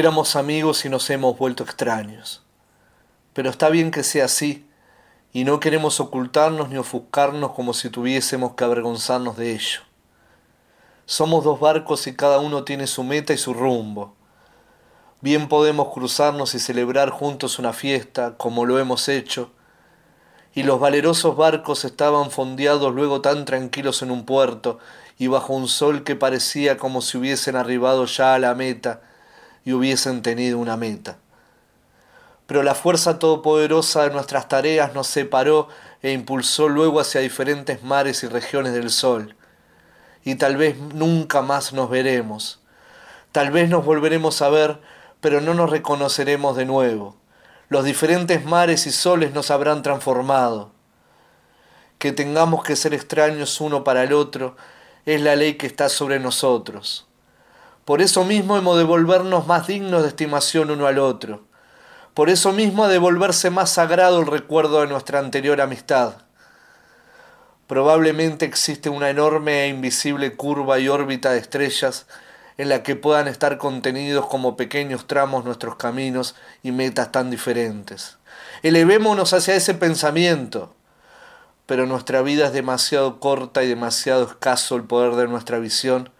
Éramos amigos y nos hemos vuelto extraños. Pero está bien que sea así, y no queremos ocultarnos ni ofuscarnos como si tuviésemos que avergonzarnos de ello. Somos dos barcos y cada uno tiene su meta y su rumbo. Bien podemos cruzarnos y celebrar juntos una fiesta, como lo hemos hecho, y los valerosos barcos estaban fondeados luego tan tranquilos en un puerto y bajo un sol que parecía como si hubiesen arribado ya a la meta, hubiesen tenido una meta. Pero la fuerza todopoderosa de nuestras tareas nos separó e impulsó luego hacia diferentes mares y regiones del sol. Y tal vez nunca más nos veremos. Tal vez nos volveremos a ver, pero no nos reconoceremos de nuevo. Los diferentes mares y soles nos habrán transformado. Que tengamos que ser extraños uno para el otro es la ley que está sobre nosotros. Por eso mismo hemos de volvernos más dignos de estimación uno al otro. Por eso mismo ha de volverse más sagrado el recuerdo de nuestra anterior amistad. Probablemente existe una enorme e invisible curva y órbita de estrellas en la que puedan estar contenidos como pequeños tramos nuestros caminos y metas tan diferentes. Elevémonos hacia ese pensamiento, pero nuestra vida es demasiado corta y demasiado escaso el poder de nuestra visión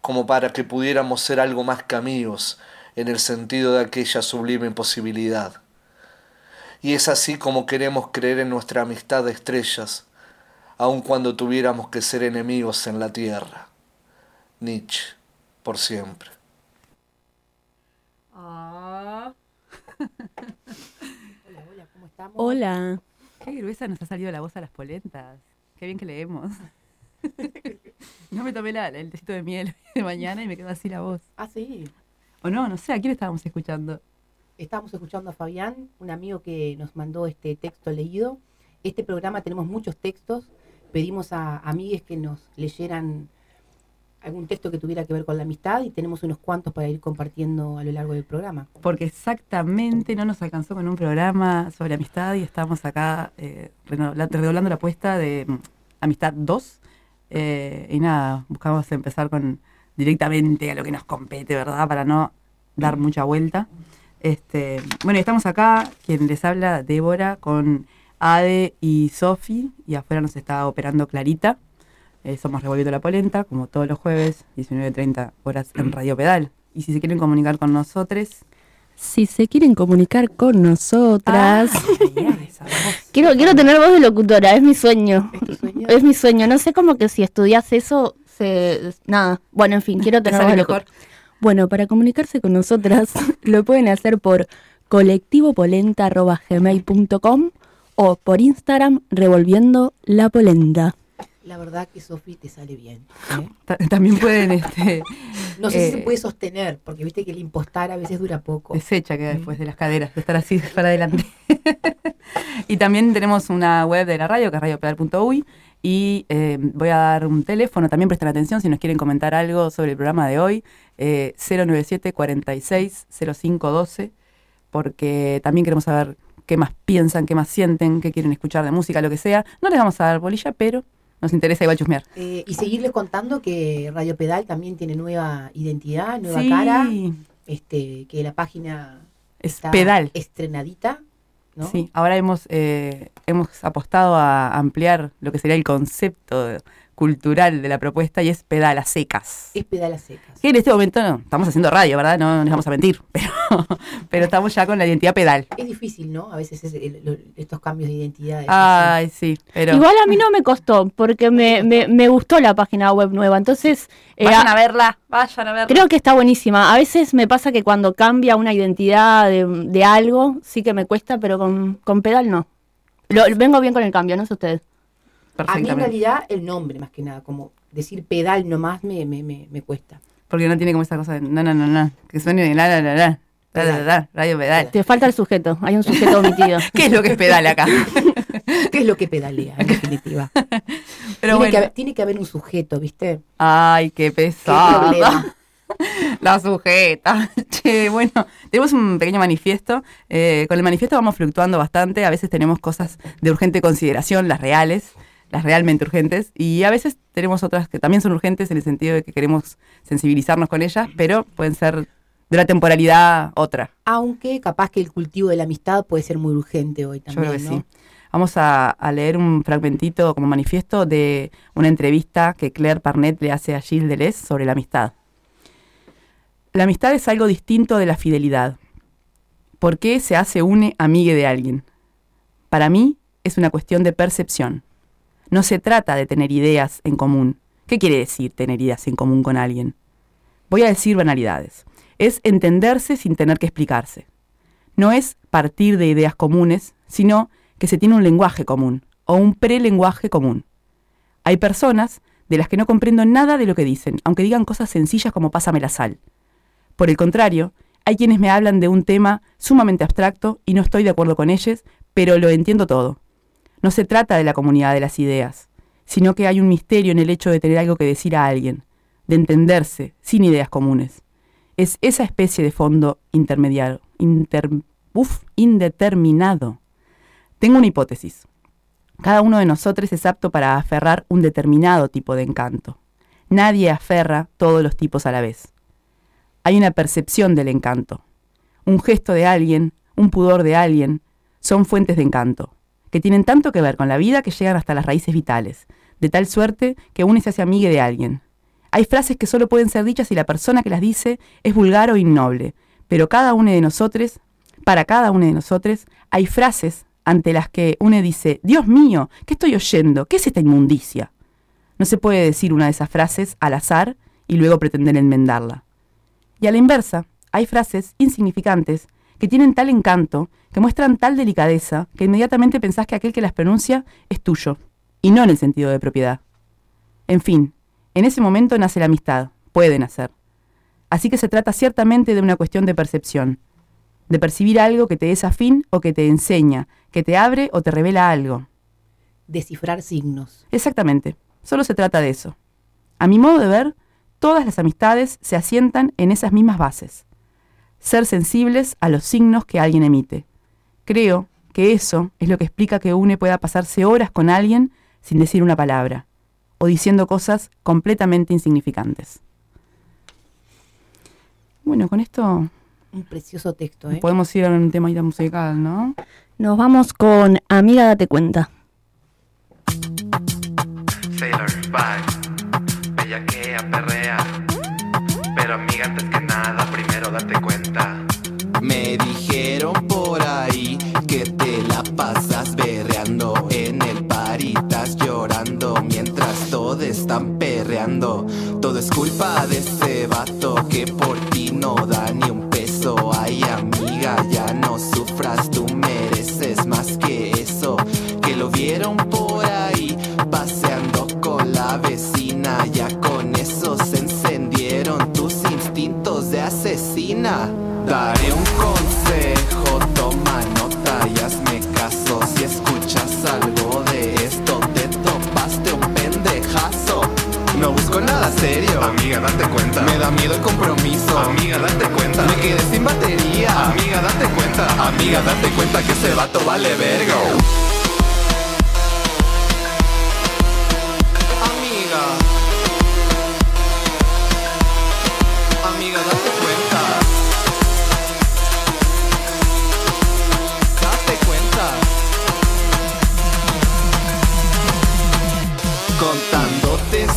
como para que pudiéramos ser algo más que amigos en el sentido de aquella sublime posibilidad. Y es así como queremos creer en nuestra amistad de estrellas, aun cuando tuviéramos que ser enemigos en la tierra. Nietzsche, por siempre. Ah. Hola, hola, ¿cómo estamos? Hola. Qué gruesa nos ha salido la voz a las polentas. Qué bien que leemos. no me tomé la- el tecito de miel de mañana y me quedó así la voz. Ah, sí. O no, no sé, ¿a quién estábamos escuchando? Estábamos escuchando a Fabián, un amigo que nos mandó este texto leído. Este programa tenemos muchos textos. Pedimos a amigues que nos leyeran algún texto que tuviera que ver con la amistad y tenemos unos cuantos para ir compartiendo a lo largo del programa. Porque exactamente no nos alcanzó con un programa sobre amistad y estamos acá eh, redoblando la apuesta de mm, Amistad 2. Eh, y nada, buscamos empezar con directamente a lo que nos compete, ¿verdad? Para no dar mucha vuelta. Este, bueno, estamos acá, quien les habla, Débora, con Ade y Sofi, y afuera nos está operando Clarita. Eh, somos Revolviendo la Polenta, como todos los jueves, 19.30 horas en Radio Pedal. Y si se quieren comunicar con nosotros, Si se quieren comunicar con nosotras, voz. quiero, quiero tener voz de locutora, es mi sueño. ¿Es tu sueño? Es mi sueño. No sé cómo que si estudias eso, se, nada. Bueno, en fin, quiero Te tener voz de locutora. Bueno, para comunicarse con nosotras, lo pueden hacer por colectivopolenta.gmail.com o por Instagram revolviendo la polenta. La verdad que Sofi te sale bien. ¿eh? Ta- También pueden, este, No sé si se Eh. puede sostener, porque viste que el impostar a veces dura poco. desecha queda después de las caderas, de estar así para adelante. y también tenemos una web de la radio, que es radiopedal.uy, y eh, voy a dar un teléfono, también presten atención si nos quieren comentar algo sobre el programa de hoy, eh, 097 46 0512, porque también queremos saber qué más piensan, qué más sienten, qué quieren escuchar de música, lo que sea. No les vamos a dar bolilla, pero nos interesa igual chusmear. Eh, y seguirles contando que Radio Pedal también tiene nueva identidad, nueva Sí, cara, este, que la página es está pedal. estrenadita, ¿no? Sí, ahora hemos, eh, hemos apostado a ampliar lo que sería el concepto de- cultural de la propuesta y es pedal a secas. Es pedal a secas. Que en este momento no, estamos haciendo radio, ¿verdad? No les vamos a mentir, pero, pero estamos ya con la identidad pedal. Es difícil, ¿no? A veces es el- lo- estos cambios de identidad. Ay, sí, pero Igual a mí no me costó, porque me, me, me gustó la página web nueva. Entonces, eh, vayan a verla, vayan a verla. Creo que está buenísima. A veces me pasa que cuando cambia una identidad de, de algo, sí que me cuesta, pero con, con pedal no. Lo, vengo bien con el cambio, no sé ustedes. A mí en realidad el nombre más que nada, como decir pedal nomás me, me, me, me cuesta. Porque no tiene como esa cosa de no, no, no, no. Que suene de la, la, la, la. La, radio pedal. Te falta el sujeto, hay un sujeto omitido. ¿Qué es lo que es pedal acá? ¿Qué es lo que pedalea, en definitiva? Pero tiene, bueno. que haber, tiene que haber un sujeto, ¿viste? Ay, qué ¿Qué pesado. La sujeta. Che, bueno, tenemos un pequeño manifiesto. Eh, con el manifiesto vamos fluctuando bastante. A veces tenemos cosas de urgente consideración, las reales, las realmente urgentes. Y a veces tenemos otras que también son urgentes en el sentido de que queremos sensibilizarnos con ellas, pero pueden ser de una temporalidad otra. Aunque capaz que el cultivo de la amistad puede ser muy urgente hoy Yo también, creo que ¿no? sí. Vamos a, a leer un fragmentito como manifiesto de una entrevista que Claire Parnet le hace a Gilles Deleuze sobre la amistad. La amistad es algo distinto de la fidelidad. ¿Por qué se hace une amigue de alguien? Para mí es una cuestión de percepción. No se trata de tener ideas en común. ¿Qué quiere decir tener ideas en común con alguien? Voy a decir banalidades. Es entenderse sin tener que explicarse. No es partir de ideas comunes, sino que se tiene un lenguaje común o un prelenguaje común. Hay personas de las que no comprendo nada de lo que dicen, aunque digan cosas sencillas como pásame la sal. Por el contrario, hay quienes me hablan de un tema sumamente abstracto y no estoy de acuerdo con ellos, pero lo entiendo todo. No se trata de la comunidad de las ideas, sino que hay un misterio en el hecho de tener algo que decir a alguien, de entenderse sin ideas comunes. Es esa especie de fondo intermediario, inter, indeterminado. Tengo una hipótesis. Cada uno de nosotros es apto para aferrar un determinado tipo de encanto. Nadie aferra todos los tipos a la vez. Hay una percepción del encanto. Un gesto de alguien, un pudor de alguien, son fuentes de encanto, que tienen tanto que ver con la vida que llegan hasta las raíces vitales, de tal suerte que uno se hace amigue de alguien. Hay frases que solo pueden ser dichas si la persona que las dice es vulgar o innoble, pero cada uno de nosotros, para cada uno de nosotros, hay frases ante las que uno dice, Dios mío, ¿qué estoy oyendo? ¿Qué es esta inmundicia? No se puede decir una de esas frases al azar y luego pretender enmendarla. Y a la inversa, hay frases insignificantes que tienen tal encanto, que muestran tal delicadeza, que inmediatamente pensás que aquel que las pronuncia es tuyo, y no en el sentido de propiedad. En fin, en ese momento nace la amistad, puede nacer. Así que se trata ciertamente de una cuestión de percepción, de percibir algo que te es afín o que te enseña, que te abre o te revela algo. Descifrar signos. Exactamente, solo se trata de eso. A mi modo de ver, todas las amistades se asientan en esas mismas bases. Ser sensibles a los signos que alguien emite. Creo que eso es lo que explica que uno pueda pasarse horas con alguien sin decir una palabra, o diciendo cosas completamente insignificantes. Bueno, con esto Un precioso texto, ¿eh? podemos ir a un tema musical, ¿no? Nos vamos con Amiga, date cuenta. Sailor, bye. Bellaquea, perrea. Pero amiga, antes que nada, primero date cuenta. Me dijeron por ahí que te la pasas berreando en el paritas llorando mientras todos están perreando. Todo es culpa de ese vato que por ti no da ni un peso. Ay amiga, ya no sufras, tú mereces más que eso. Que lo vieron por ahí paseando con la vecina, ya con eso se encendieron tus instintos de asesina. Daré un consejo, toma nota y hazme caso. Si escuchas algo de esto, te topaste un pendejazo. No busco nada serio. Amiga, date cuenta. Me da miedo el compromiso. Amiga, date cuenta. Me quedé sin batería. Amiga, date cuenta. Amiga, date cuenta que ese vato vale verga.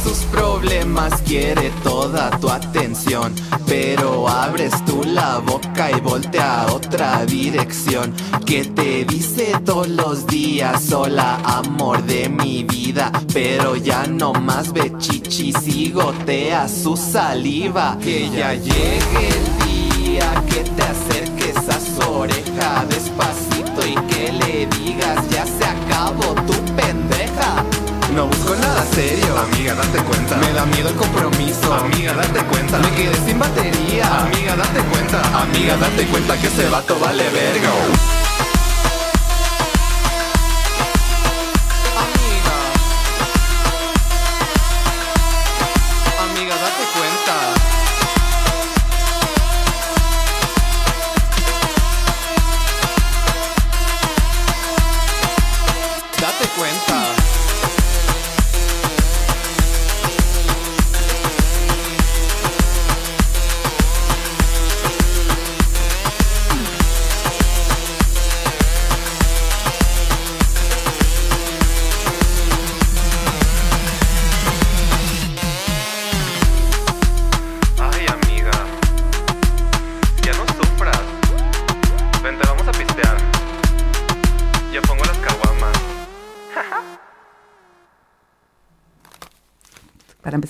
Sus problemas quiere toda tu atención. Pero abres tú la boca y voltea a otra dirección. Que te dice todos los días Hola amor de mi vida Pero ya no más ve chichis y gotea su saliva. Que ya llegue el día que te acerques a su oreja Despacito y que le digas ya se acabó tu pendeja No busco nada serio, Amiga, date cuenta. me da miedo el compromiso. Amiga, date cuenta. Me quedé sin batería. Amiga, date cuenta. Amiga, date cuenta que ese vato vale verga.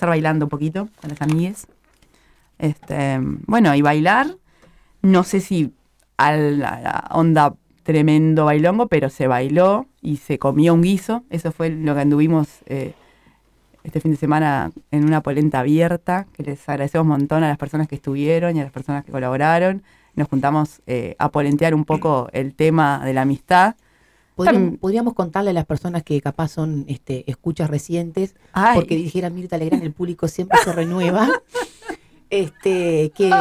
Empezar bailando un poquito con las amigues. Este, bueno, y bailar, no sé si a la onda tremendo bailongo, pero se bailó y se comió un guiso. Eso fue lo que anduvimos eh, este fin de semana en una polenta abierta, que les agradecemos un montón a las personas que estuvieron y a las personas que colaboraron. Nos juntamos eh, a polentear un poco el tema de la amistad. Podríamos, contarle a las personas que capaz son este, escuchas recientes, Ay. porque dijera Mirta Legrand, el público siempre se renueva. Este, que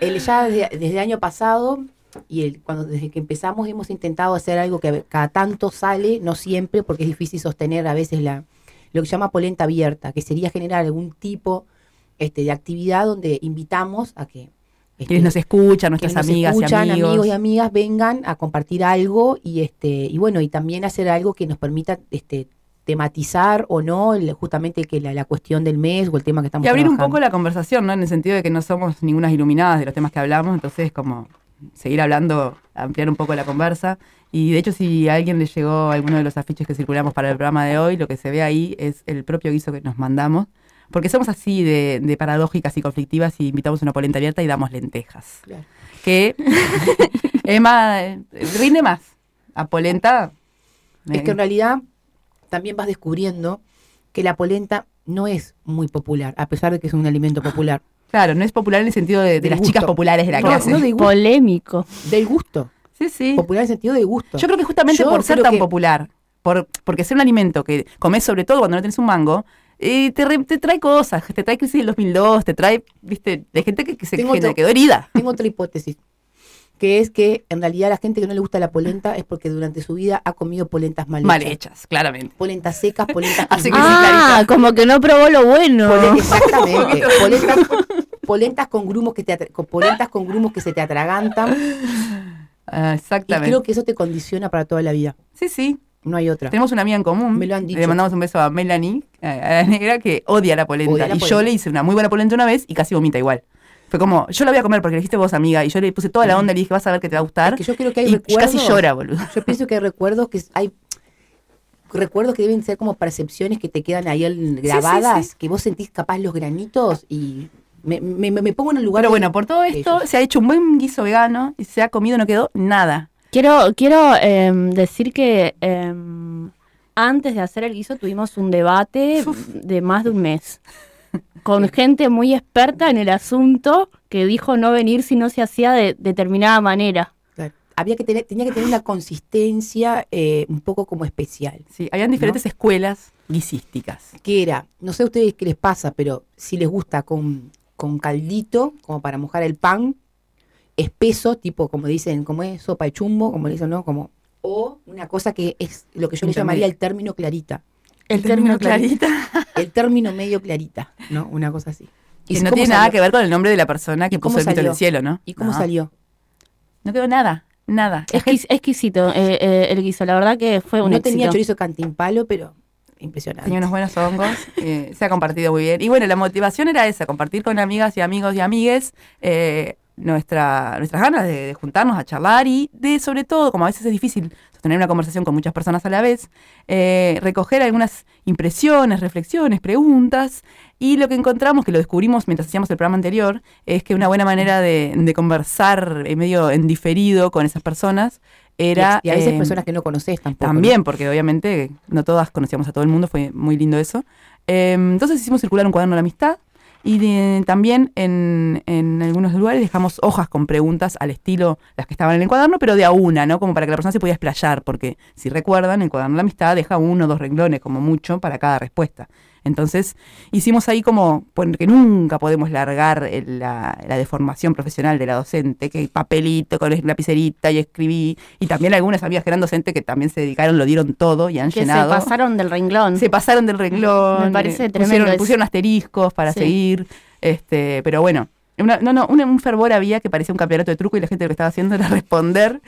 el, ya desde, desde el año pasado y el, cuando desde que empezamos hemos intentado hacer algo que cada tanto sale, no siempre, porque es difícil sostener a veces la, lo que se llama polenta abierta, que sería generar algún tipo este, de actividad donde invitamos a que este, Quienes nos escuchan, nuestras nos amigas escuchan, y amigos. amigos y amigas vengan a compartir algo y este y bueno y también hacer algo que nos permita este tematizar o no el- justamente que la, la cuestión del mes o el tema que estamos Y abrir un poco la conversación, ¿no? En el sentido de que no somos ningunas iluminadas de los temas que hablamos, entonces como seguir hablando, ampliar un poco la conversa. Y de hecho, si a alguien le llegó alguno de los afiches que circulamos para el programa de hoy, lo que se ve ahí es el propio guiso que nos mandamos. Porque somos así de, de paradójicas y conflictivas y invitamos una polenta abierta y damos lentejas. Claro. Que es más, rinde más. A polenta. es que en eh, realidad también vas descubriendo que la polenta no es muy popular a pesar de que es un alimento popular Claro, no es popular en el sentido de, las gusto. chicas populares de la No, clase. no de Polémico. del gusto Sí, sí. popular en el sentido de gusto Yo creo que justamente Yo por ser tan que- popular, por, porque ser un alimento que comes sobre todo cuando no tienes un mango, eh, te, re- te trae cosas, te trae crisis del 2002, te trae, viste, de gente que, que se Tengo que otro- quedó herida. Tengo otra hipótesis, que es que en realidad la gente que no le gusta la polenta es porque durante su vida ha comido polentas mal hechas. Mal hechas, claramente. Polentas secas, polentas Así que sí, Ah, Clarita. como que no probó lo bueno. Polen- exactamente. polentas, polentas con grumos que te con polentas con grumos que se te atragantan. Ah, Y exactamente. creo que eso te condiciona para toda la vida. Sí, sí. No hay otra. Tenemos una amiga en común. Me lo han dicho. Le mandamos un beso a Melanie, a la negra, que odia la polenta. Odia la y yo le hice una muy buena polenta una vez y casi vomita igual. Fue como, yo la voy a comer porque le dijiste vos, amiga, y yo le puse toda la onda y le dije, vas a ver que te va a gustar. Es que yo creo que hay y recuerdos. casi llora, boludo. Yo pienso que hay recuerdos que hay recuerdos que deben ser como percepciones que te quedan ahí grabadas, sí. que vos sentís capaz los granitos y me, me- me- pongo en el lugar Pero bueno, por todo esto ellos. se ha hecho un buen guiso vegano y se ha comido, no quedó nada. Quiero, quiero em, decir que em, antes de hacer el guiso tuvimos un debate de más de un mes con gente muy experta en el asunto que dijo no venir si no se hacía de determinada manera. Había que tener, tenía que tener una consistencia eh, un poco como especial. Sí, habían diferentes escuelas guisísticas. Que era, no sé a ustedes qué les pasa, pero si les gusta con, con caldito, como para mojar el pan, espeso, tipo como dicen, como es sopa de chumbo, como le dicen, ¿no? Como, o una cosa que es lo que yo le llamaría el término clarita. El término clarita. El término medio clarita, ¿no? Una cosa así. Que si- no tiene nada que ver con el nombre de la persona que ¿Y puso el mito salió? del cielo, ¿no? ¿Y cómo No, salió? No quedó nada, nada. Gente- Exquis- exquisito eh, eh, el guiso, la verdad que fue un no éxito. tenía chorizo cantimpalo, pero impresionante. Tenía unos buenos hongos, eh, se ha compartido muy bien. Y bueno, la motivación era esa, compartir con amigas y amigos y amigues eh, nuestra, nuestras ganas de, de juntarnos a charlar y de, sobre todo, como a veces es difícil sostener una conversación con muchas personas a la vez, eh, recoger algunas impresiones, reflexiones, preguntas. Y lo que encontramos, que lo descubrimos mientras hacíamos el programa anterior, es que una buena manera de, de conversar eh, medio en diferido con esas personas era... y a veces eh, personas que no conoces tampoco. ¿no? También, porque obviamente no todas conocíamos a todo el mundo, fue muy lindo eso. Eh, entonces hicimos circular un cuaderno de la amistad y de- también en, en algunos lugares dejamos hojas con preguntas al estilo las que estaban en el cuaderno, pero de a una, ¿no? Como para que la persona se pudiera explayar, porque si recuerdan, el cuaderno de la amistad deja uno o dos renglones, como mucho, para cada respuesta. Entonces hicimos ahí como, porque nunca podemos largar el- la, la deformación profesional de la docente, que papelito con lapicerita y escribí, y también algunas amigas que eran docentes que también se dedicaron, lo dieron todo y han Que llenado. se pasaron del renglón. Se pasaron del renglón. Me parece eh, tremendo Pusieron, pusieron asteriscos para Sí. seguir. Este, pero bueno, una- no, no, un, un fervor había que parecía un campeonato de truco y la gente lo que estaba haciendo era responder.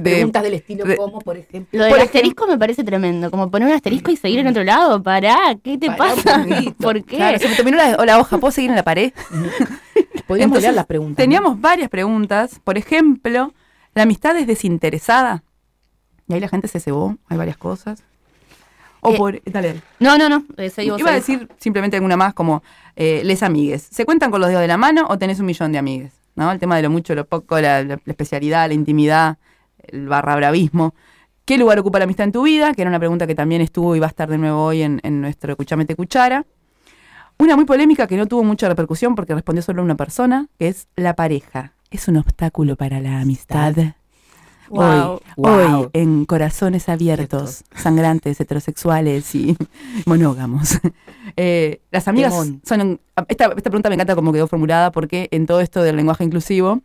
De- Preguntas del estilo de- como, por ejemplo. Lo del Por asterisco me parece tremendo. Como poner un asterisco y seguir en otro lado. Pará, ¿qué te Pará pasa? ¿Por qué? Claro, se me terminó la, o la hoja, ¿puedo seguir en la pared? Podríamos leer las preguntas. ¿no? Teníamos varias preguntas. Por ejemplo, ¿la amistad es desinteresada? Y ahí la gente se cebó, hay varias cosas. O Eh, por. Dale. No, no, no. eh, vos, Iba a decir simplemente alguna más como eh, les amigues. ¿Se cuentan con los dedos de la mano o tenés un millón de amigues? ¿No? El tema de lo mucho, lo poco, la, la- la especialidad, la intimidad, el barra bravismo. ¿Qué lugar ocupa la amistad en tu vida? Que era una pregunta que también estuvo y va a estar de nuevo hoy en, en nuestro Escuchame Cuchara. Una muy polémica que no tuvo mucha repercusión porque respondió solo una persona, que es la pareja. ¿Es un obstáculo para la amistad? Wow. Hoy, hoy, Wow. en corazones abiertos, sangrantes, heterosexuales y monógamos. Eh, las amigas son. Esta, esta pregunta me encanta como quedó formulada porque en todo esto del lenguaje inclusivo,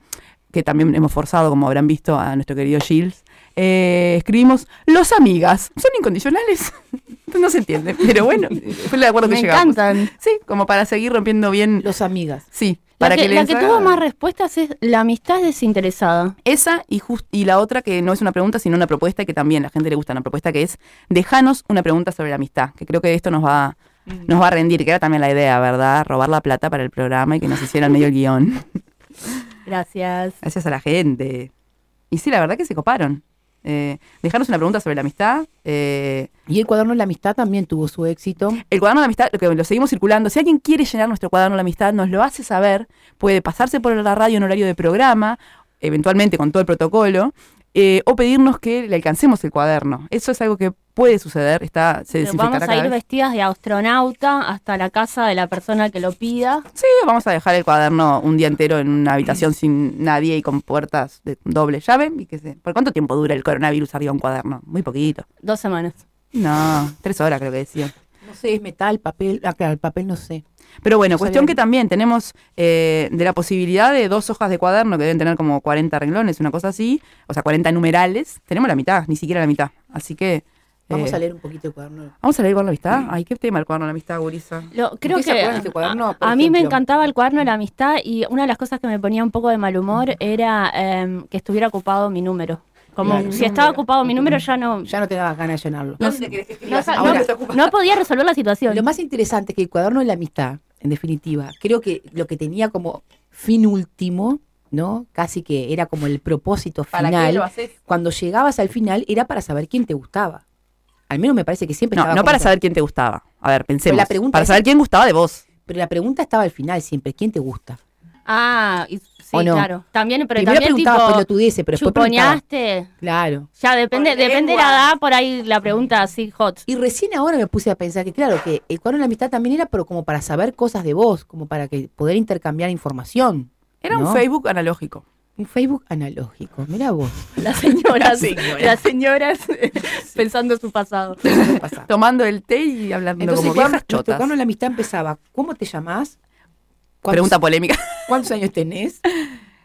que también hemos forzado, como habrán visto, a nuestro querido Shields, eh, escribimos: Los amigas son incondicionales. no se entiende, pero bueno, fue el acuerdo que Me llegamos. encantan. Sí, como para seguir rompiendo bien. Los amigas. Sí, La para que, que, la que haga- tuvo más respuestas es la amistad es desinteresada. esa y, jus- y la otra que no es una pregunta, sino una propuesta y que también a la gente le gusta, una propuesta que es dejanos una pregunta sobre la amistad, que creo que esto nos va, nos va a rendir, que era también la idea, ¿verdad? Robar la plata para el programa y que nos hicieran medio el guion. Gracias. Gracias a la gente. Y sí, la verdad que se coparon. Eh, dejarnos una pregunta sobre la amistad. eh, Y el cuaderno de la amistad también tuvo su éxito. el cuaderno de la amistad, lo, que lo seguimos circulando. Si alguien quiere llenar nuestro cuaderno de la amistad, nos lo hace saber. Puede pasarse por la radio en horario de programa, eventualmente con todo el protocolo, eh, o pedirnos que le alcancemos el cuaderno. Eso es algo que puede suceder. Está, se Pero Vamos a ir vez. vestidas de astronauta hasta la casa de la persona que lo pida. Sí, vamos a dejar el cuaderno un día entero en una habitación sin nadie y con puertas de doble llave. Y que se, ¿Por cuánto tiempo dura el coronavirus arriba un cuaderno? Muy poquito. Dos semanas. No, tres horas creo que decía. No sé, es metal, papel. Ah, claro, el papel no sé. Pero bueno, No cuestión que también tenemos eh, de la posibilidad de dos hojas de cuaderno que deben tener como 40 renglones, una cosa así, o sea, 40 numerales. Tenemos la mitad, ni siquiera la mitad. Así que. Vamos eh, a leer un poquito el cuaderno. Vamos a leer con la amistad. Ay, qué tema el cuaderno de la amistad, Gurisa. Lo- creo qué se que acuerdan de este cuaderno, a, a mí me encantaba el cuaderno de la amistad y una de las cosas que me ponía un poco de mal humor era em, que estuviera ocupado mi número. Como Claro, si estaba ocupado mi número ya no, Ya no te daba ganas de llenarlo. no, no Ahora- no- no podía resolver la situación. Lo más interesante es que el cuaderno de la amistad, en definitiva, creo que lo que tenía como fin último, ¿no? Casi que era como el propósito ¿Para qué final. lo haces? Cuando llegabas al final era para saber quién te gustaba. Al menos me parece que siempre No, estaba no para saber quién te gustaba. A ver, pensemos. la pregunta para es- saber quién gustaba de vos. Pero la pregunta estaba al final siempre, ¿quién te gusta? Ah, y- sí, ¿O no? claro. También, pero Primero también preguntaba tipo, pelotudeces, pero después preguntaba. Claro. Ya depende, depende de lengua. la edad, por ahí la pregunta así hot. Y recién ahora me puse a pensar que, claro, que el cuaderno de la amistad también era pero como para saber cosas de vos, como para que poder intercambiar información. Era ¿no? un Facebook analógico. Un Facebook analógico. Mira vos. Las señoras, señora. las señoras pensando en su pasado. Tomando el té y hablando Entonces, como viejas chotas. cuaderno de la amistad empezaba, ¿cómo te llamás? ¿Cuántos- Pregunta polémica. ¿Cuántos años tenés?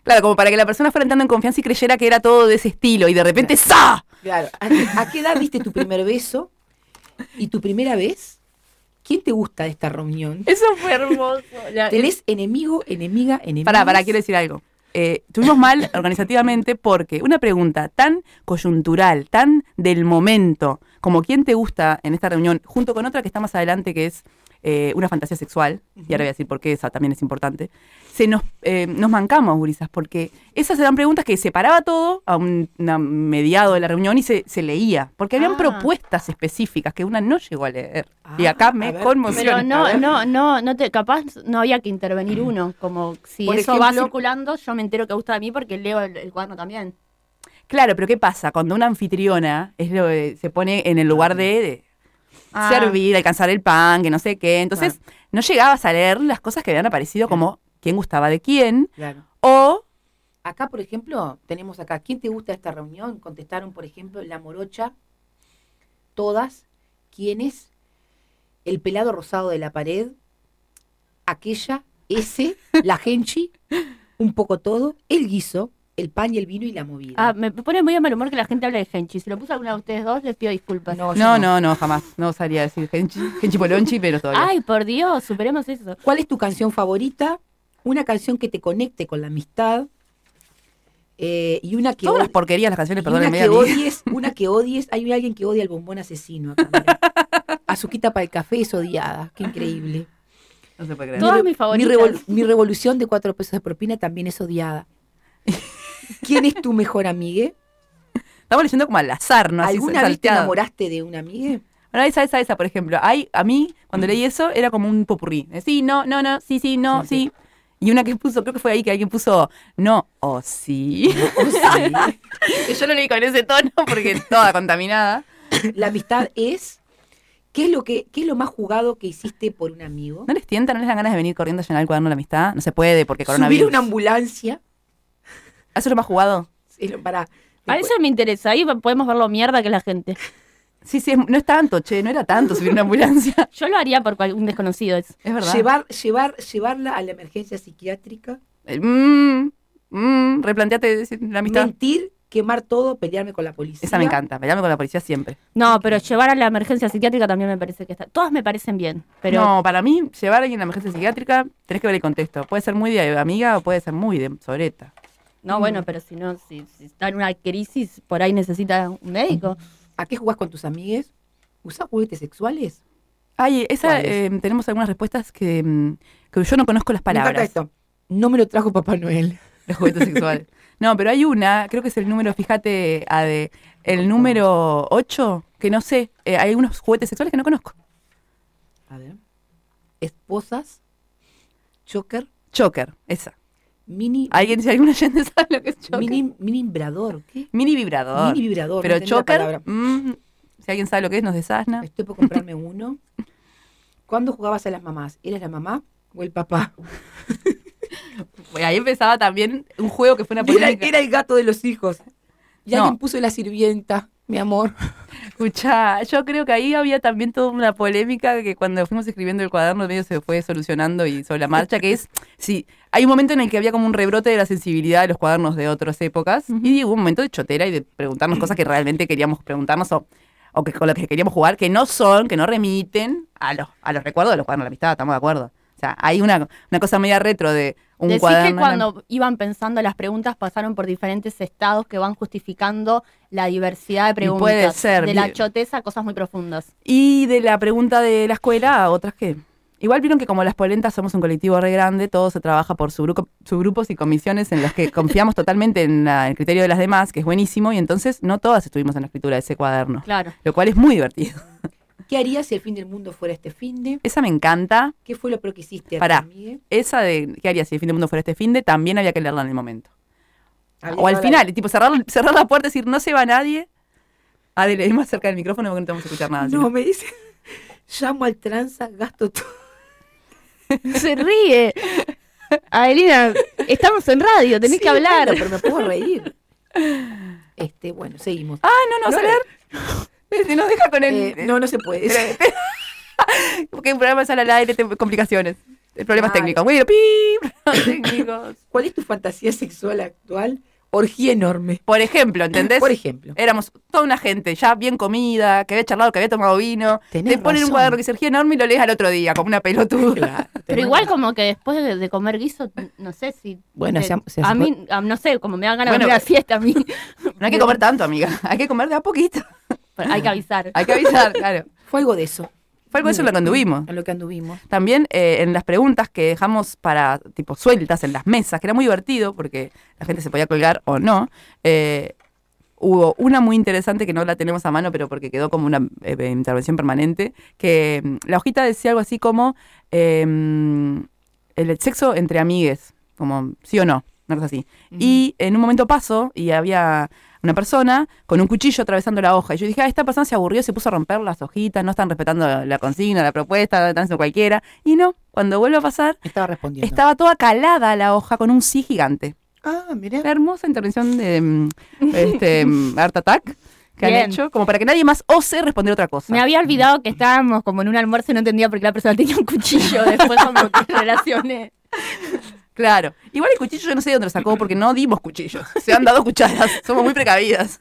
Claro, como para que la persona fuera entrando en confianza y creyera que era todo de ese estilo y de repente ¡sa! Claro. ¿A qué, a qué edad diste tu primer beso? ¿Y tu primera vez? ¿Quién te gusta de esta reunión? Eso fue hermoso. La- ¿Tenés enemigo, enemiga, enemiga? Pará, pará, quiero decir algo. Eh, tuvimos mal organizativamente porque una pregunta tan coyuntural, tan del momento, como quién te gusta en esta reunión, junto con otra que está más adelante, que es eh, una fantasía sexual, y ahora voy a decir por qué esa también es importante, se nos, eh, nos mancamos, gurisas, porque esas eran preguntas que separaba todo a un mediado de la reunión y se, se leía, porque habían Ah. propuestas específicas que una no llegó a leer. y acá Ah, me a ver. conmociona. Pero no, no, no, no te, capaz no había que intervenir uno, como si Por eso va circulando, yo me entero que gusta de mí porque leo el, el cuaderno también. Claro, pero ¿qué pasa? Cuando una anfitriona es lo que se pone en el lugar de, de Ah. servir, alcanzar el pan, que no sé qué. Entonces, no llegabas a leer las cosas que habían aparecido como quién gustaba de quién. Claro. O, Acá, por ejemplo, tenemos acá, ¿quién te gusta esta reunión? Contestaron, por ejemplo, la morocha, todas, ¿quiénes? El pelado rosado de la pared, aquella, ese, la genchi, un poco todo, el guiso, el pan y el vino y la movida. Ah, me pone muy a mal humor que la gente hable de Genchi. Si lo puso alguna de ustedes dos, les pido disculpas. No, no, no, no, jamás. No salía a decir Genchi, Genchi Polonchi, pero todavía. Ay, por Dios, superemos eso. ¿Cuál es tu canción favorita? Una canción que te conecte con la amistad. eh, y una que Todas las porquerías, las canciones, y una perdónenme que odies, una que odies, hay alguien que odia el bombón asesino acá. Azuquita para el café es odiada, qué increíble. No se puede creer. Todas re- mis favoritas. Mi, revol- mi revolución de cuatro pesos de propina también es odiada. ¿Quién es tu mejor amigue? Estamos leyendo como al azar, ¿no? Así ¿Alguna vez te salteado. enamoraste de una amigue? Bueno, esa, esa, esa, por ejemplo. Hay, a mí, cuando leí eso, era como un popurrí. De Sí, no, no, no, sí, sí, no, Sí, sí. Y una que puso, creo que fue ahí que alguien puso, no, o sí. Que Yo lo leí con ese tono porque toda contaminada. La amistad es. ¿Qué es lo que, qué es lo más jugado que hiciste por un amigo? ¿No les tienta, no les dan ganas de venir corriendo a llenar el cuaderno de la amistad? No se puede porque Subir coronavirus. una ambulancia. ¿Eso es lo más jugado? Sí, lo- Para, A eso me interesa. Ahí podemos ver lo mierda que es la gente. Sí, sí, es- no es tanto, che, no era tanto subir una ambulancia. Yo lo haría por cual- un desconocido. Es. Es verdad. llevar, llevar, llevarla a la emergencia psiquiátrica. Eh, Mm, mm, replanteate la amistad. Mentir, quemar todo, pelearme con la policía. Esa me encanta, pelearme con la policía siempre. No, pero llevar a la emergencia psiquiátrica también me parece que está. Todas me parecen bien. Pero No, para mí, llevar a alguien a la emergencia psiquiátrica, tenés que ver el contexto. Puede ser muy de amiga o puede ser muy de soreta. No, bueno, pero si no, si, si está en una crisis, por ahí necesita un médico. ¿A qué jugás con tus amigues? ¿Usás juguetes sexuales? Ay, esa, eh, tenemos algunas respuestas que, mm, que yo no conozco las palabras. esto. No me lo trajo Papá Noel. de juguete sexual. No, pero hay una, creo que es el número, fíjate, a de, el número 8, que no sé, eh, hay unos juguetes sexuales que no conozco. A ver. Esposas, choker, Choker, esa. Mini, ¿Alguien, si alguna gente sabe lo que es choker? Mini, mini, mini vibrador. ¿Qué? vibrador. Mini vibrador. pero no choker, mm, si alguien sabe lo que es, nos desasna. Estoy por comprarme uno. ¿Cuándo jugabas a las mamás? ¿Eras la mamá o el papá? Bueno, ahí empezaba también un juego que fue una polémica. era el gato de los hijos. Y No. alguien puso la sirvienta, mi amor. Escucha, yo creo que ahí había también toda una polémica que cuando fuimos escribiendo el cuaderno medio se fue solucionando y sobre la marcha, que es, sí, hay un momento en el que había como un rebrote de la sensibilidad de los cuadernos de otras épocas y hubo un momento de chotera y de preguntarnos cosas que realmente queríamos preguntarnos o, o que con las que queríamos jugar, que no son, que no remiten a los, a los recuerdos de los cuadernos de la amistad, estamos de acuerdo. O sea, hay una, una cosa media retro de un Decís cuaderno. que la- cuando iban pensando las preguntas pasaron por diferentes estados que van justificando la diversidad de preguntas. puede ser, De la choteza a cosas muy profundas. Y de la pregunta de la escuela a otras que. Igual vieron que como las polentas somos un colectivo re grande, todo se trabaja por subgrupo- subgrupos y comisiones en los que confiamos totalmente en la- el criterio de las demás, que es buenísimo, y entonces no todas estuvimos en la escritura de ese cuaderno, Claro. lo cual es muy divertido. ¿Qué harías si el fin del mundo fuera este fin de? Esa me encanta. ¿Qué fue lo que hiciste Pará. Esa de qué haría si el fin del mundo fuera este fin de, también había que leerla en el momento. Había O al la- final, tipo cerrar, cerrar la puerta y decir, no se va nadie. Adele, es más cerca del micrófono porque no te vamos a escuchar nada. No, me dice, llamo al tranza, gasto todo. Se ríe. Adelina, estamos en radio, tenés Sí, que hablar. bueno, pero me puedo reír. Este, bueno, seguimos. Ah, no, no, vas a leer. Nos deja con el. Eh, no, no se puede. Porque un programa sale al aire, te- complicaciones. Problemas Ay. técnicos. Bueno, pi, problemas técnicos. ¿Cuál es tu fantasía sexual actual? Orgía enorme. Por ejemplo, ¿entendés? Por ejemplo. Éramos toda una gente ya bien comida, que había charlado, que había tomado vino. Tenés te ponen un cuaderno que dice "Orgía enorme y lo lees al otro día, como una pelotuda. Pero igual como que después de, de comer guiso, no sé si... Bueno, se se a mí, a- no sé, como me dan ganas Bueno, de ir a la fiesta a mí. No hay que comer tanto, amiga. Hay que comer de a poquito. Pero hay que avisar. Hay que avisar, claro. Fue algo de eso. Fue algo de eso lo que anduvimos. En lo que anduvimos. También eh, en las preguntas que dejamos para, tipo, sueltas en las mesas, que era muy divertido porque la gente se podía colgar o no, eh, hubo una muy interesante que no la tenemos a mano, pero porque quedó como una eh, intervención permanente, que mm, la hojita decía algo así como eh, el sexo entre amigues, como sí o no, una cosa así. Y en un momento pasó y había una persona con un cuchillo atravesando la hoja. Y yo dije, ah, esta persona se aburrió, se puso a romper las hojitas, no están respetando la, consigna, la propuesta, están haciendo cualquiera. Y no, cuando vuelve a pasar, Estaba respondiendo. estaba toda calada la hoja con un sí gigante. Ah, mirá. La hermosa intervención de mm, este, mm, Art Attack que Bien. han hecho, como para que nadie más ose responder otra cosa. Me había olvidado que estábamos como en un almuerzo y no entendía por qué la persona tenía un cuchillo. Después como que relacioné. Claro. Igual el cuchillo yo no sé de dónde lo sacó porque no dimos cuchillos. Se han dado cucharas. Somos muy precavidas.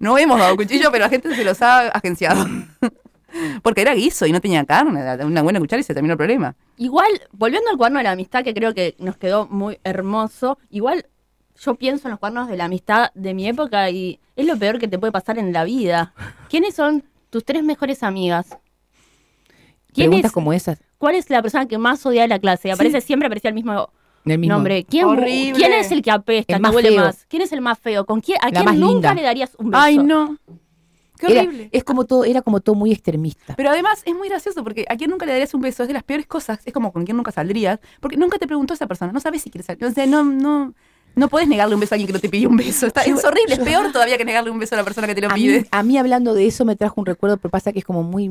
No hemos dado cuchillo, pero la gente se los ha agenciado. Porque era guiso y no tenía carne. Una buena cuchara y se terminó el problema. Igual, volviendo al cuerno de la amistad, que creo que nos quedó muy hermoso, igual yo pienso en los cuernos de la amistad de mi época y es lo peor que te puede pasar en la vida. ¿Quiénes son tus tres mejores amigas? ¿Quién Preguntas es- como esas. ¿Cuál es la persona que más odia de la clase? Aparece siempre aparecía el mismo, Del mismo. nombre. ¿Quién, Horrible. ¿Quién es el que apesta, El que más huele feo. más? ¿Quién es el más feo? ¿Con quién, ¿A La quién más nunca linda. le darías un beso? Ay, no. Qué Era, horrible. es como todo, era como todo muy extremista. Pero además es muy gracioso porque a quien nunca le darías un beso es de las peores cosas. Es como con quien nunca saldrías. Porque nunca te preguntó esa persona. No sabes si quiere salir. O sea, no, no, no puedes negarle un beso a alguien que no te pidió un beso. Está, Yo- es horrible. yo- Es peor todavía que negarle un beso a la persona que te lo A mí, pide. a mí hablando de eso me trajo un recuerdo, pero pasa que es como muy,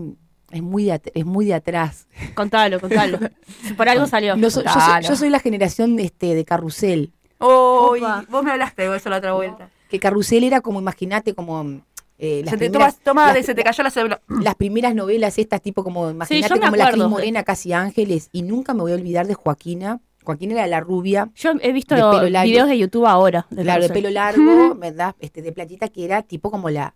es muy de, at- es muy de atrás. Contalo, contalo. Por algo salió. No so- yo, soy, Claro. yo soy la generación de, este, de Carrusel. Uy, Opa. vos me hablaste de eso la otra vuelta. Que Carrusel era como, imagínate, como eh, las, Se te, primeras, toma, toma, las- de- se te cayó la cédula. las primeras novelas estas, tipo como, imagínate me como la Cris acuerdo. Morena, Casi Ángeles. Y nunca me voy a olvidar de Joaquina. Joaquina era la rubia, Yo he visto De videos de YouTube ahora. de claro, de pelo largo, ¿verdad? Este, de platita, que era tipo como la,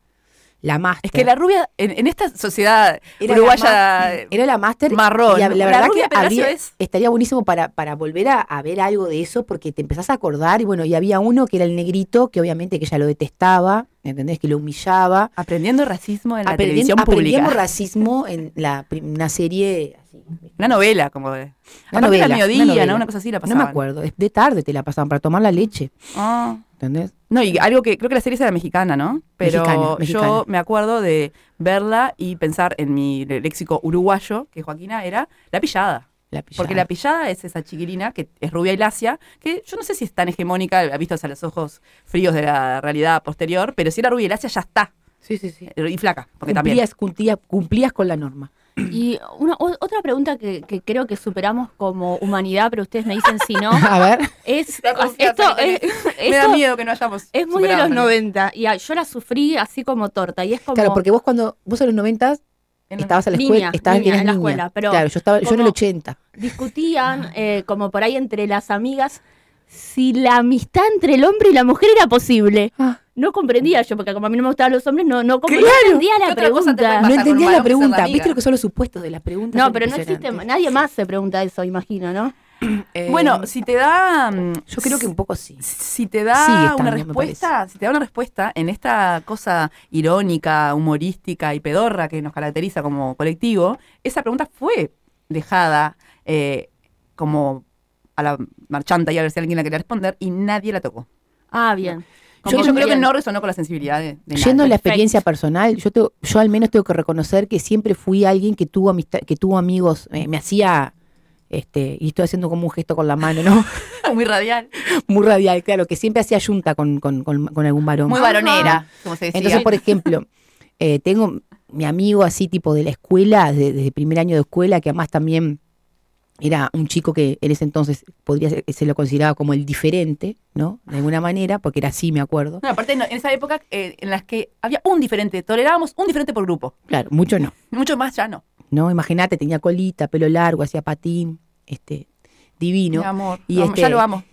la máster. Es que la rubia, en, en esta sociedad Era uruguaya la era la máster marrón. y la, la verdad que es- estaría buenísimo para, para volver a, a ver algo de eso porque te empezás a acordar y bueno y había uno que era el negrito que obviamente que ella lo detestaba ¿entendés? que lo humillaba aprendiendo racismo en la Aprendi- televisión aprendíamos pública. racismo en la una serie así Una novela, como de. una Aparte novela, era mediodía, una novela. ¿no? Una cosa así la no pasaban. me acuerdo es de tarde te la pasaban para tomar la leche Ah. ¿entendés? No, y algo que creo que la serie era mexicana, ¿no? Pero Mexicana, mexicana. yo me acuerdo de verla y pensar en mi léxico uruguayo, que Joaquina era la pillada. La pillada. Porque la pillada es esa chiquilina que es rubia y lacia, que yo no sé si es tan hegemónica, vistos a los ojos fríos de la realidad posterior, pero si era rubia y lacia ya está. sí sí sí Y flaca, porque también. cumplías, cumplías, cumplías con la norma Y una, o- otra pregunta que, que creo que superamos como humanidad, pero ustedes me dicen si no, a ver es La esto, es, Me da esto miedo que no hayamos. es muy de los ¿no? 90 y yo la sufrí así como torta y es como claro porque vos cuando vos en los 90 En estabas a la Niña, escuela estabas niña, en la niña. escuela, pero claro yo estaba yo en el como- 80 discutían eh, como por ahí entre las amigas si la amistad entre el hombre y la mujer era posible. Ah. No comprendía yo, porque como a mí no me gustaban los hombres, no, no, com- no Claro. entendía ¿Qué la pregunta. No entendías la pregunta. ¿Viste lo que son los supuestos de las preguntas? No, pero no existe, nadie más se pregunta eso, imagino, ¿no? Eh, Bueno, si te da. mm, yo creo que un poco sí. Si te da una respuesta, si te da una respuesta en esta cosa irónica, humorística y pedorra que nos caracteriza como colectivo, esa pregunta fue dejada eh, como a la marchanta y a ver si alguien la quería responder y nadie la tocó. Ah, bien. Yo, creo que no resonó con la sensibilidad de, de Yendo a la experiencia personal, yo, tengo- yo al menos tengo que reconocer que siempre fui alguien que tuvo amistad, que tuvo amigos, eh, me hacía, este, y estoy haciendo como un gesto con la mano, ¿no? Muy radial, Muy radial, claro, que siempre hacía yunta con, con, con- con algún varón. muy varonera, como se decía. Entonces, por ejemplo, eh, tengo mi amigo así tipo de la escuela, de- desde el primer año de escuela, que además también era un chico que en ese entonces podría ser, se lo consideraba como el diferente, ¿no? De alguna manera, porque era así, me acuerdo. No, aparte, no, en esa época eh, en las que había un diferente, tolerábamos un diferente por grupo. Claro, mucho no. Mucho más ya no. ¿No? Imagínate, tenía colita, pelo largo, hacía patín, este, divino. Mi amor, Y vamos, este- ya lo amo.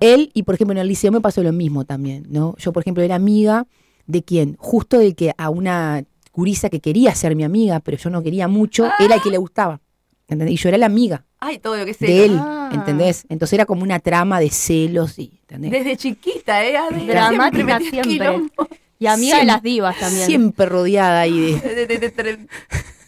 Él, y por ejemplo en el liceo me pasó lo mismo también, ¿no? Yo, por ejemplo, era amiga de quién? Justo de que a una gurisa que quería ser mi amiga, pero yo no quería mucho, era el que le gustaba. ¿entendés? Y yo era la amiga Ay, todo lo que sé. de él, Ah. ¿entendés? Entonces era como una trama de celos y, ¿entendés? Desde chiquita, ¿eh? Dramática Siempre siempre. Y amiga de las divas también. Siempre rodeada ahí de... De- de- de- de-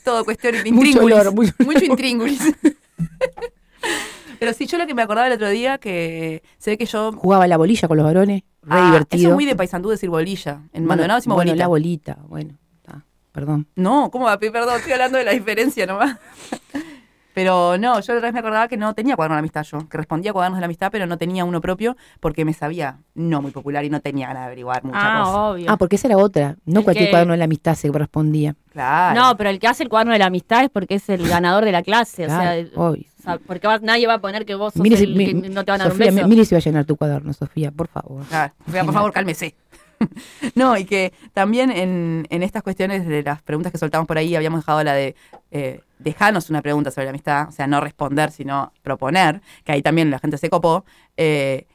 todo cuestión de Mucho olor, mucho Mucho intríngulis. Pero sí, yo lo que me acordaba el otro día, que se ve que yo... Jugaba la bolilla con los varones, re Ah, divertido. Eso es muy de paisandú decir bolilla. En Bueno, Maldonado decimos bueno, bolita. la bolita, bueno, está, perdón. No, ¿cómo va? Perdón, estoy hablando de la diferencia nomás. Pero no, yo otra vez me acordaba que no tenía cuaderno de la amistad yo, que respondía a cuadernos de la amistad, pero no tenía uno propio porque me sabía no muy popular y no tenía ganas de averiguar mucha Ah, cosa. obvio. Ah, porque esa era otra. No El cualquier que- cuaderno de la amistad se correspondía. Claro. No, pero el que hace el cuaderno de la amistad es porque es el ganador de la clase. O sea, Claro, obvio. o sea, porque va- nadie va a poner que vos sos Mire si- el mi- que no te van a dar un Sofía, beso. mire si va a llenar tu cuaderno, Sofía, por favor. Claro, Sofía, por favor, cálmese. no, y que también en, en estas cuestiones de las preguntas que soltamos por ahí habíamos dejado la de eh, dejarnos una pregunta sobre la amistad, o sea, no responder, sino proponer, que ahí también la gente se copó. eh,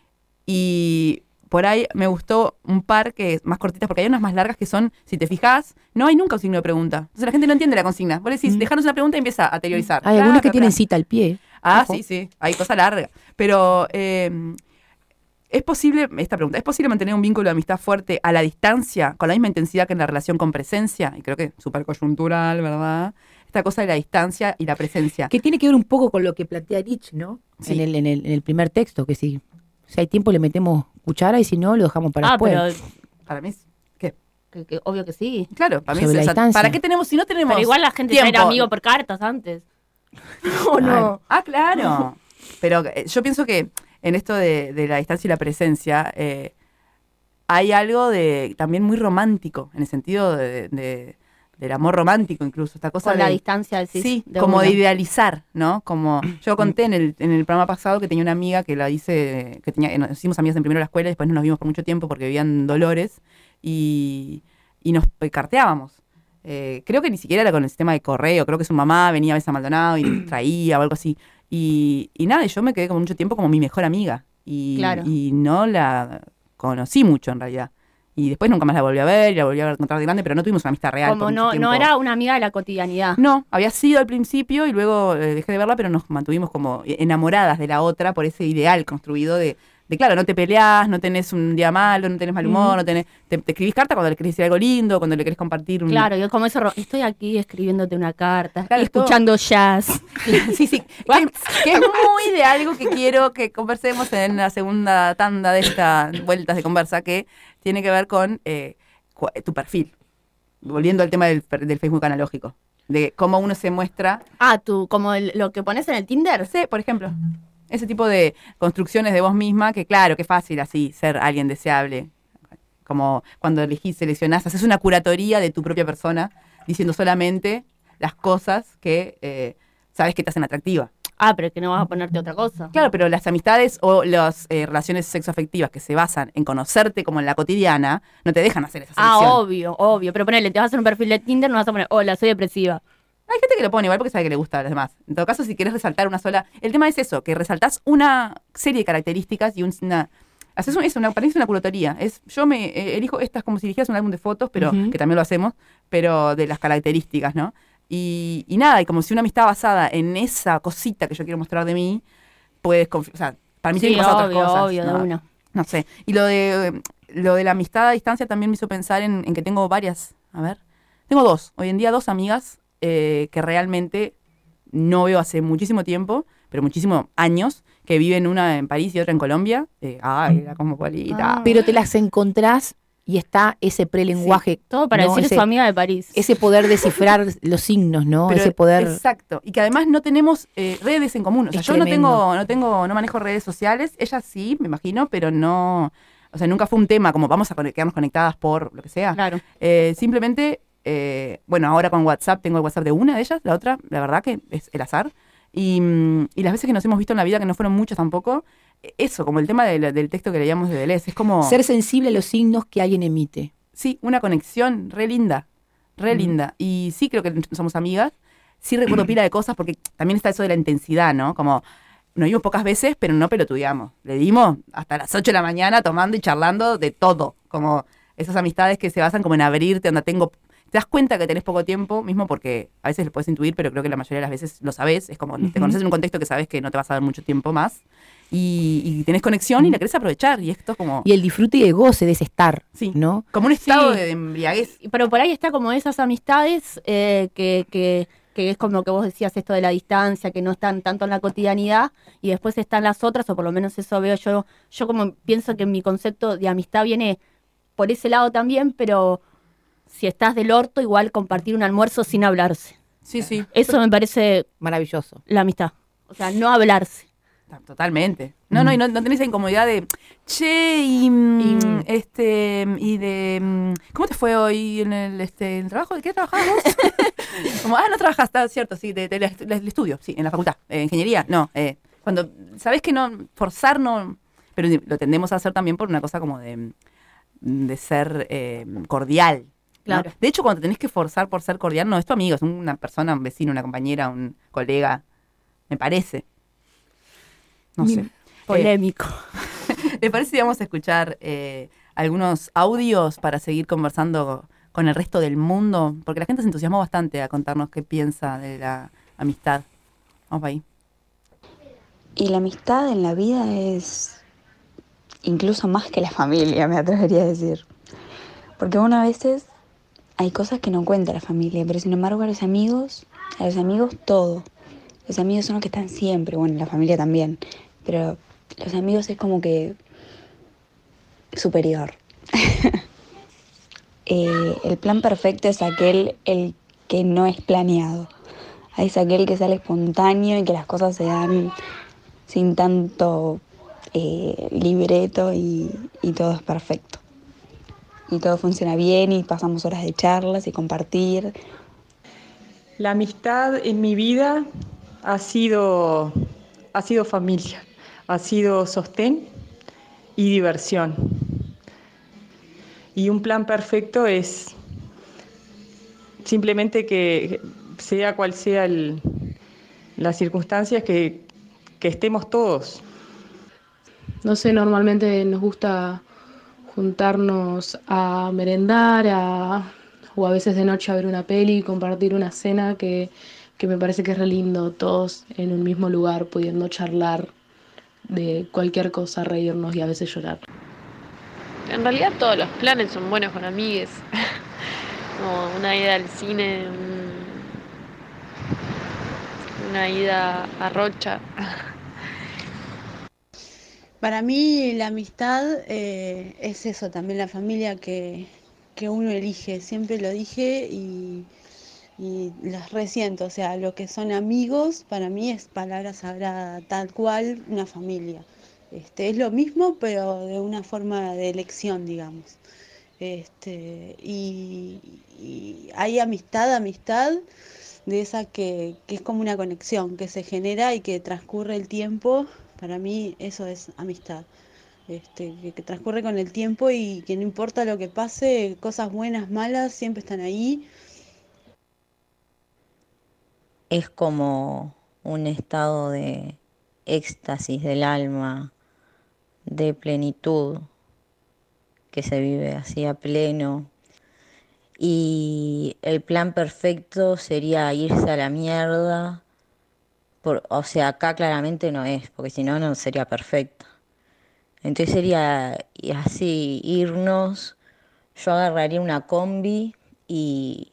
y por ahí me gustó un par que es más cortitas, porque hay unas más largas que son, si te fijas, no hay nunca un signo de pregunta. Entonces la gente no entiende la consigna. Vos decís, Mm. dejarnos una pregunta y empieza a teorizar. Hay algunos que tienen cita al pie. Ah, Ojo. sí, sí, hay cosa larga. Pero eh, es posible, esta pregunta, ¿es posible mantener un vínculo de amistad fuerte a la distancia, con la misma intensidad que en la relación con presencia? Y creo que súper coyuntural, ¿verdad? Esta cosa de la distancia y la presencia. Que tiene que ver un poco con lo que plantea Rich, ¿no? Sí. En, el, en, el, en el primer texto, que si, si hay tiempo le metemos cuchara y si no, lo dejamos para ah, después. pero Para mí es- ¿Qué? que- que obvio que sí. Claro, para mí Sobre es, la o sea, distancia. ¿Para qué tenemos, si no tenemos Pero igual la gente tiempo? era amigo por cartas antes. ¿O no? Ah, claro. Pero eh, yo pienso que en esto de, de la distancia y la presencia eh, hay algo de también muy romántico, en el sentido de, de- del amor romántico incluso, esta cosa Con de, la distancia decís, Sí, de como de idealizar, ¿no? Como yo conté en el, en el programa pasado que tenía una amiga que la hice, que tenía, nos hicimos amigas en primero de la escuela y después no nos vimos por mucho tiempo porque vivían Dolores y, y nos carteábamos. Eh, creo que ni siquiera era con el sistema de correo, creo que su mamá venía a veces a Maldonado y traía o algo así. Y, y nada, yo me quedé como mucho tiempo como mi mejor amiga. Y, Claro. y no la conocí mucho en realidad. Y después nunca más la volví a ver, y la volví a encontrar de grande, pero no tuvimos una amistad real. Como no, no era una amiga de la cotidianidad. No, había sido al principio y luego eh, dejé de verla, pero nos mantuvimos como enamoradas de la otra por ese ideal construido de, de claro, no te peleás, no tenés un día malo, no tenés mal humor, no tenés, te, te escribís carta cuando le querés decir algo lindo, cuando le querés compartir un... Claro, yo como eso, estoy aquí escribiéndote una carta, Claro, es todo- escuchando jazz. sí, sí, que, que es muy de algo que quiero que conversemos en la segunda tanda de estas vueltas de conversa, que tiene que ver con eh, tu perfil. Volviendo al tema del, del Facebook analógico, de cómo uno se muestra Ah, tú, como el- lo que pones en el Tinder. Sí, por ejemplo. Ese tipo de construcciones de vos misma, que claro, que fácil así, ser alguien deseable. Como cuando elegís, seleccionás, haces una curatoría de tu propia persona, diciendo solamente las cosas que eh, sabes que te hacen atractiva. Ah, pero que no vas a ponerte otra cosa. Claro, pero las amistades o las eh, relaciones sexoafectivas que se basan en conocerte como en la cotidiana, no te dejan hacer esa Ah, selección. obvio, obvio. Pero ponele, te vas a hacer un perfil de Tinder, no vas a poner, hola, soy depresiva. Hay gente que lo pone igual porque sabe que le gusta a los demás. En todo caso, si quieres resaltar una sola. El tema es eso, que resaltás una serie de características y un- una. Haces un- es una, parece una curatoría. Es, yo me eh, elijo estas como si eligieras un álbum de fotos, pero que también lo hacemos, pero de las características, ¿no? Y, y nada, y como si una amistad basada en esa cosita que yo quiero mostrar de mí, puedes confi- O sea, para mí Sí, tienen que pasar obvio, otras cosas. obvio, de ¿no? una. No sé. Y lo de lo de la amistad a distancia también me hizo pensar en, en que tengo varias. A ver. Tengo dos. Hoy en día dos amigas eh, que realmente no veo hace muchísimo tiempo, pero muchísimos años, que viven una en París y otra en Colombia. Eh, ay, la cosmopolita. Ah. Pero te las encontrás y está ese prelenguaje. Todo para ¿no? decir ese, su amiga de París. ese poder descifrar los signos, ¿no? Pero- ese poder. Exacto. Y que además no tenemos eh, redes en común. O sea, Es yo no tengo, no tengo, no manejo redes sociales. Ella sí, me imagino, pero no. O sea, nunca fue un tema como vamos a quedarnos conectadas por lo que sea. Claro. Eh, simplemente, eh, bueno, ahora con WhatsApp tengo el WhatsApp de una de ellas, la otra, la verdad que es el azar. Y, mm, y las veces que nos hemos visto en la vida, que no fueron muchas tampoco, eso, como el tema del, del texto que leíamos de Deleuze, es como, Ser sensible a los signos que alguien emite. sí, una conexión re linda, re Mm. linda. Y sí creo que somos amigas, sí recuerdo pila de cosas, porque también está eso de la intensidad, ¿no? Como nos vimos pocas veces, pero no pelotudeamos. Le dimos hasta las 8 de la mañana tomando y charlando de todo, como esas amistades que se basan como en abrirte, donde tengo... Te das cuenta que tenés poco tiempo, mismo porque a veces lo puedes intuir, pero creo que la mayoría de las veces lo sabes. Es como te conoces en un contexto que sabes que no te vas a dar mucho tiempo más. Y, y tenés conexión y la querés aprovechar. Y esto es como, Y el disfrute y el goce de ese estar, Sí. ¿no? como un estado Sí. de embriaguez. Pero por ahí está como esas amistades eh, que, que, que es como que vos decías esto de la distancia, que no están tanto en la cotidianidad, y después están las otras, o por lo menos eso veo yo. Yo como pienso que mi concepto de amistad viene por ese lado también, pero si estás del orto, igual compartir un almuerzo sin hablarse. Sí, sí. Eso me parece Maravilloso. la amistad. O sea, no hablarse. Ta- Totalmente. No, no, y no, no tenés esa incomodidad de, che, y, mm, Y- este, y de, mm, ¿cómo te fue hoy en el, este, en el trabajo? ¿De qué trabajabas vos? Como, ah, no trabajas, está cierto, sí, de, de la- del estudio, sí, en la facultad, eh, ingeniería, no. eh, cuando, sabés que no, forzar no, pero lo tendemos a hacer también por una cosa como de, de ser eh, cordial. ¿No? Claro. De hecho, cuando te tenés que forzar por ser cordial, no es tu amigo, es una persona, un vecino, una compañera, un colega, me parece. No sé. Polémico. ¿Le parece si vamos a escuchar eh, algunos audios para seguir conversando con el resto del mundo? Porque la gente se entusiasmó bastante a contarnos qué piensa de la amistad. Vamos ahí. Y la amistad en la vida es incluso más que la familia, me atrevería a decir. Porque uno a veces hay cosas que no cuenta la familia, pero sin embargo a los amigos, a los amigos todo. Los amigos son los que están siempre, bueno, la familia también, pero los amigos es como que superior. Eh, el plan perfecto es aquel el que no es planeado. Es aquel que sale espontáneo y que las cosas se dan sin tanto eh, libreto y, y todo es perfecto. Y todo funciona bien y pasamos horas de charlas y compartir. La amistad en mi vida ha sido, ha sido familia, ha sido sostén y diversión. Y un plan perfecto es simplemente que sea cual sea el- las circunstancias que, que estemos todos. No sé, normalmente nos gusta juntarnos a merendar a- o a veces de noche a ver una peli y compartir una cena que, que me parece que es re lindo, todos en un mismo lugar pudiendo charlar de cualquier cosa, reírnos y a veces llorar. En realidad todos los planes son buenos con amigues. Como una ida al cine, un- una ida a Rocha. Para mí la amistad eh, es eso, también la familia que, que uno elige, siempre lo dije y, las resiento, o sea, lo que son amigos para mí es palabra sagrada, tal cual una familia. Este, es lo mismo pero de una forma de elección, digamos. Este, y, y hay amistad, amistad de esa que, que es como una conexión que se genera y que transcurre el tiempo. Para mí eso es amistad. Este, que, que transcurre con el tiempo y que no importa lo que pase, cosas buenas, malas, siempre están ahí. es como un estado de éxtasis del alma, de plenitud, que se vive así a pleno. Y el plan perfecto sería irse a la mierda. Por, o sea, acá claramente no es, porque si no, no sería perfecto. Entonces sería así irnos. Yo agarraría una combi y,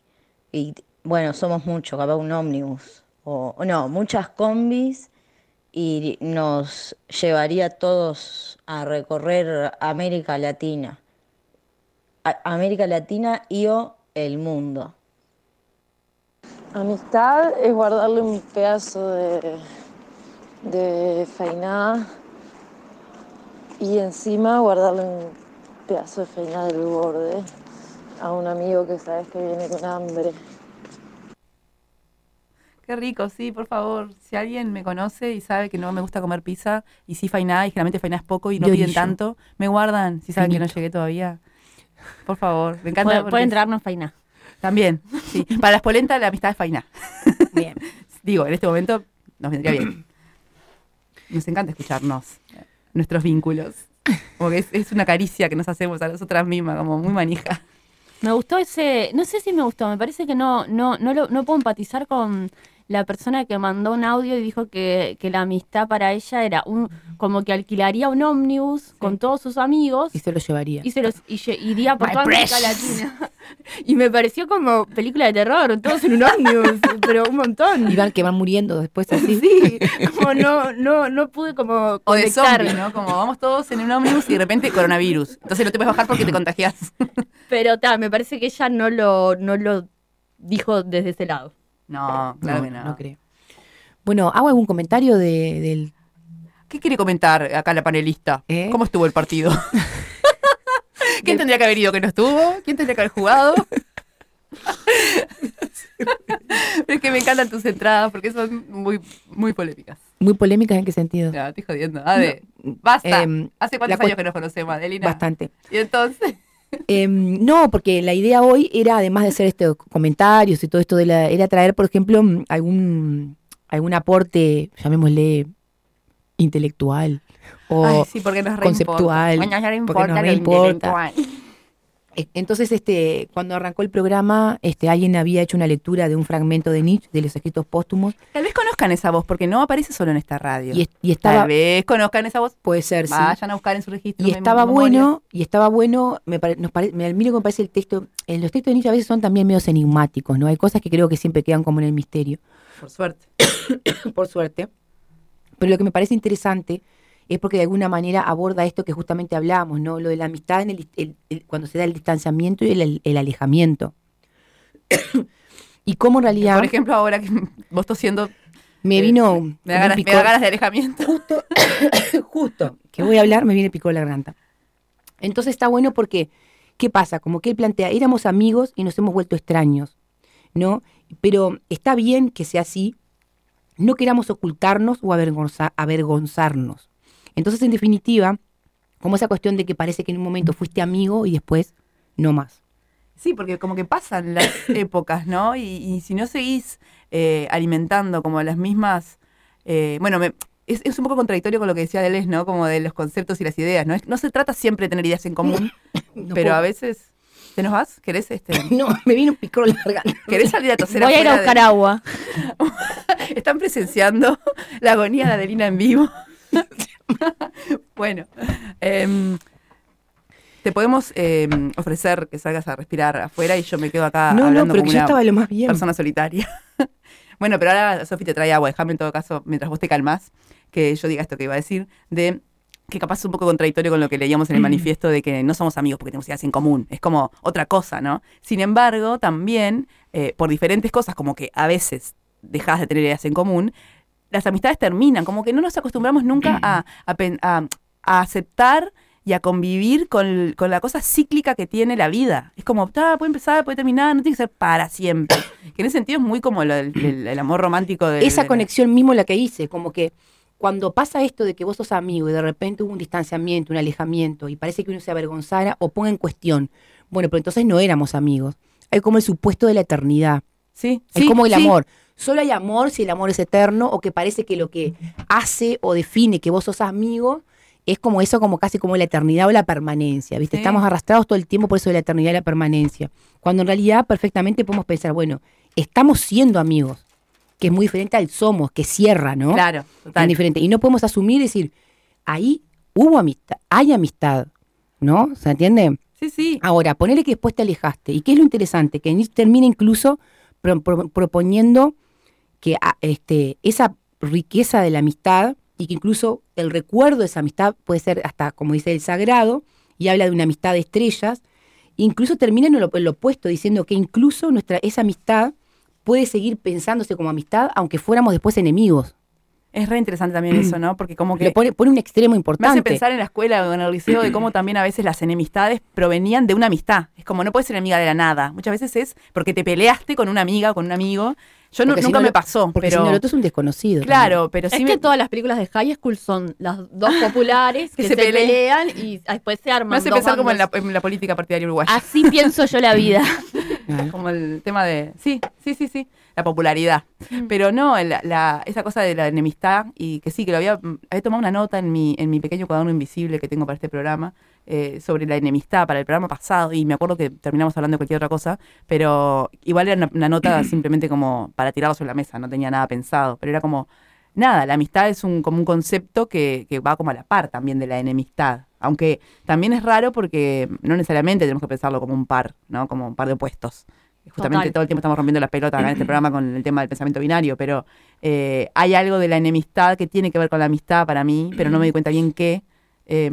bueno, somos muchos, capaz un ómnibus. O, no, muchas combis y nos llevaría a todos a recorrer América Latina. América Latina y o el mundo. Amistad es guardarle un pedazo de, de fainá y encima guardarle un pedazo de fainá del borde a un amigo que sabes que viene con hambre. Qué rico, sí, por favor. Si alguien me conoce y sabe que no me gusta comer pizza y sí fainá, y generalmente fainá es poco y no De piden tanto, me guardan si saben que no llegué todavía. Por favor, me encanta. Puede, porque puede entrarnos fainá. También, sí. Para las polentas la amistad es fainá. Bien. Digo, en este momento nos vendría bien. Nos encanta escucharnos, nuestros vínculos. Como que es, es una caricia que nos hacemos a nosotras mismas, como muy manija. Me gustó ese, no sé si me gustó, me parece que no, no, no, lo- no puedo empatizar con la persona que mandó un audio y dijo que, que la amistad para ella era un, como que alquilaría un ómnibus con todos sus amigos Y se lo llevaría. y se los y iría por My toda América precious. Latina. Y me pareció como película de terror, todos en un ómnibus, pero un montón. Y van que van muriendo después así. Sí, como no, no, no pude como O de zombies, ¿no? Como vamos todos en un ómnibus y de repente coronavirus. Entonces no te puedes bajar porque te contagias. Pero ta, me parece que ella no lo, no lo dijo desde ese lado. No, claro que no. No creo. Bueno, ¿hago algún comentario de, del ¿Qué quiere comentar acá la panelista? ¿Eh? ¿Cómo estuvo el partido? ¿Quién tendría que haber ido que no estuvo? ¿Quién tendría que haber jugado? Es que me encantan tus entradas porque son muy, muy polémicas. muy polémicas en qué sentido? No, estoy jodiendo. Ade, basta. Em, ¿Hace cuántos años que nos conocemos, Adelina? Bastante. Y entonces, Em, no, porque la idea hoy era, además de hacer estos comentarios y todo esto, de la, era traer, por ejemplo, mm, algún, algún aporte, llamémosle, intelectual o Ay, sí, porque nos conceptual. Porque importa nos. E- Entonces, este, cuando arrancó el programa, este, alguien había hecho una lectura de un fragmento de Nietzsche, de los escritos póstumos, Tal vez conozcan esa voz porque no aparece solo en esta radio. y, es- y estaba, Tal vez conozcan esa voz. puede ser, sí. Vayan a buscar en su registro. Y estaba memoria. bueno, y estaba bueno, me pare- nos pare- me, lo que me parece el texto, en los textos de Nietzsche a veces son también medios enigmáticos, ¿no? Hay cosas que creo que siempre quedan como en el misterio, Por suerte. por suerte. Pero lo que me parece interesante es porque de alguna manera aborda esto que justamente hablamos, ¿no? Lo de la amistad en el, dis- el- el- cuando se da el distanciamiento y el, alejamiento. y cómo en realidad Por ejemplo, ahora que vos tosiendo, me eh, vino me da, ganas, me da picor. ganas de alejamiento. justo que voy a hablar, me viene picó la garganta. Entonces está bueno porque, ¿qué pasa? Como que él plantea, éramos amigos y nos hemos vuelto extraños, ¿no? Pero está bien que sea así, no queramos ocultarnos o avergonza- avergonzarnos. Entonces, en definitiva, como esa cuestión de que parece que en un momento fuiste amigo y después no más. Sí, porque como que pasan las épocas, ¿no? Y, y si no seguís eh, alimentando como las mismas... eh, bueno, me- es, es un poco contradictorio con lo que decía Deleuze, ¿no? Como de los conceptos y las ideas, ¿no? Es- no se trata siempre de tener ideas en común, No pero puedo. a veces... ¿Te nos vas? ¿Querés este? No, me vino un picor la garganta. ¿Querés salir a toser Voy a ir a de- buscar agua. Están presenciando la agonía de Adelina en vivo. bueno, em, te podemos em, ofrecer que salgas a respirar afuera y yo me quedo acá No, no, hablando pero como que yo una estaba lo más bien. persona solitaria. bueno, pero ahora Sofi te trae agua. Déjame en todo caso, mientras vos te calmás, que yo diga esto que iba a decir, de que capaz es un poco contradictorio con lo que leíamos en el manifiesto de que no somos amigos porque tenemos ideas en común. Es como otra cosa, ¿no? Sin embargo, también, eh, por diferentes cosas, como que a veces dejas de tener ideas en común, las amistades terminan, como que no nos acostumbramos nunca a, a pen- a- a aceptar y a convivir con, con la cosa cíclica que tiene la vida. Es como, "Ta, puede empezar, puede terminar, no tiene que ser para siempre. Que en ese sentido es muy como el, el amor romántico de... esa de- conexión mismo la que hice, como que cuando pasa esto de que vos sos amigo y de repente hubo un distanciamiento, un alejamiento y parece que uno se avergonzara o ponga en cuestión, bueno, pero entonces no éramos amigos. Hay como el supuesto de la eternidad. Sí, Es sí, como el sí. amor. Solo hay amor si el amor es eterno o que parece que lo que hace o define que vos sos amigo es como eso, como casi como la eternidad o la permanencia, ¿viste? Sí. Estamos arrastrados todo el tiempo por eso de la eternidad y la permanencia. Cuando en realidad perfectamente podemos pensar, bueno, estamos siendo amigos, que es muy diferente al somos, que cierra, ¿no? Claro, total. diferente. Y no podemos asumir y decir, ahí hubo amistad, hay amistad, ¿no? ¿Se entiende? Sí, sí. Ahora, ponele que después te alejaste. ¿Y qué es lo interesante? Que termina incluso pro- pro- proponiendo que ah, este, esa riqueza de la amistad y que incluso el recuerdo de esa amistad puede ser hasta, como dice, el sagrado, y habla de una amistad de estrellas, incluso termina en lo, en lo opuesto, diciendo que incluso nuestra, esa amistad puede seguir pensándose como amistad, aunque fuéramos después enemigos. Es re interesante también eso, ¿no? Porque como que... Le pone, pone un extremo Me importante. hace pensar en la escuela o en el liceo de cómo también a veces las enemistades provenían de una amistad. Es como no puedes ser enemiga de la nada. Muchas veces es porque te peleaste con una amiga o con un amigo. Yo no- si nunca no me pasó, Porque pero si no, el otro es un desconocido. claro, pero sí es me- que todas las películas de High School son las dos populares que, Que se, se pelean. pelean y después se me arman. hace dos pensar como en la, en la política partidaria uruguaya. Así pienso yo la vida. como el tema de sí sí sí sí la popularidad Mm. pero no la, la- esa cosa de la enemistad y que sí que lo había había tomado una nota en mi en mi pequeño cuaderno invisible que tengo para este programa eh, sobre la enemistad para el programa pasado y me acuerdo que terminamos hablando de cualquier otra cosa pero igual era una, una nota simplemente como para tirarlo sobre la mesa no tenía nada pensado pero era como nada, la amistad es un, como un concepto que, que va como a la par también de la enemistad. Aunque también es raro porque no necesariamente tenemos que pensarlo como un par, ¿no? Como un par de opuestos. Justamente Total. todo el tiempo estamos rompiendo las pelotas acá en este programa con el tema del pensamiento binario, pero eh, hay algo de la enemistad que tiene que ver con la amistad para mí, pero no me di cuenta bien qué, eh,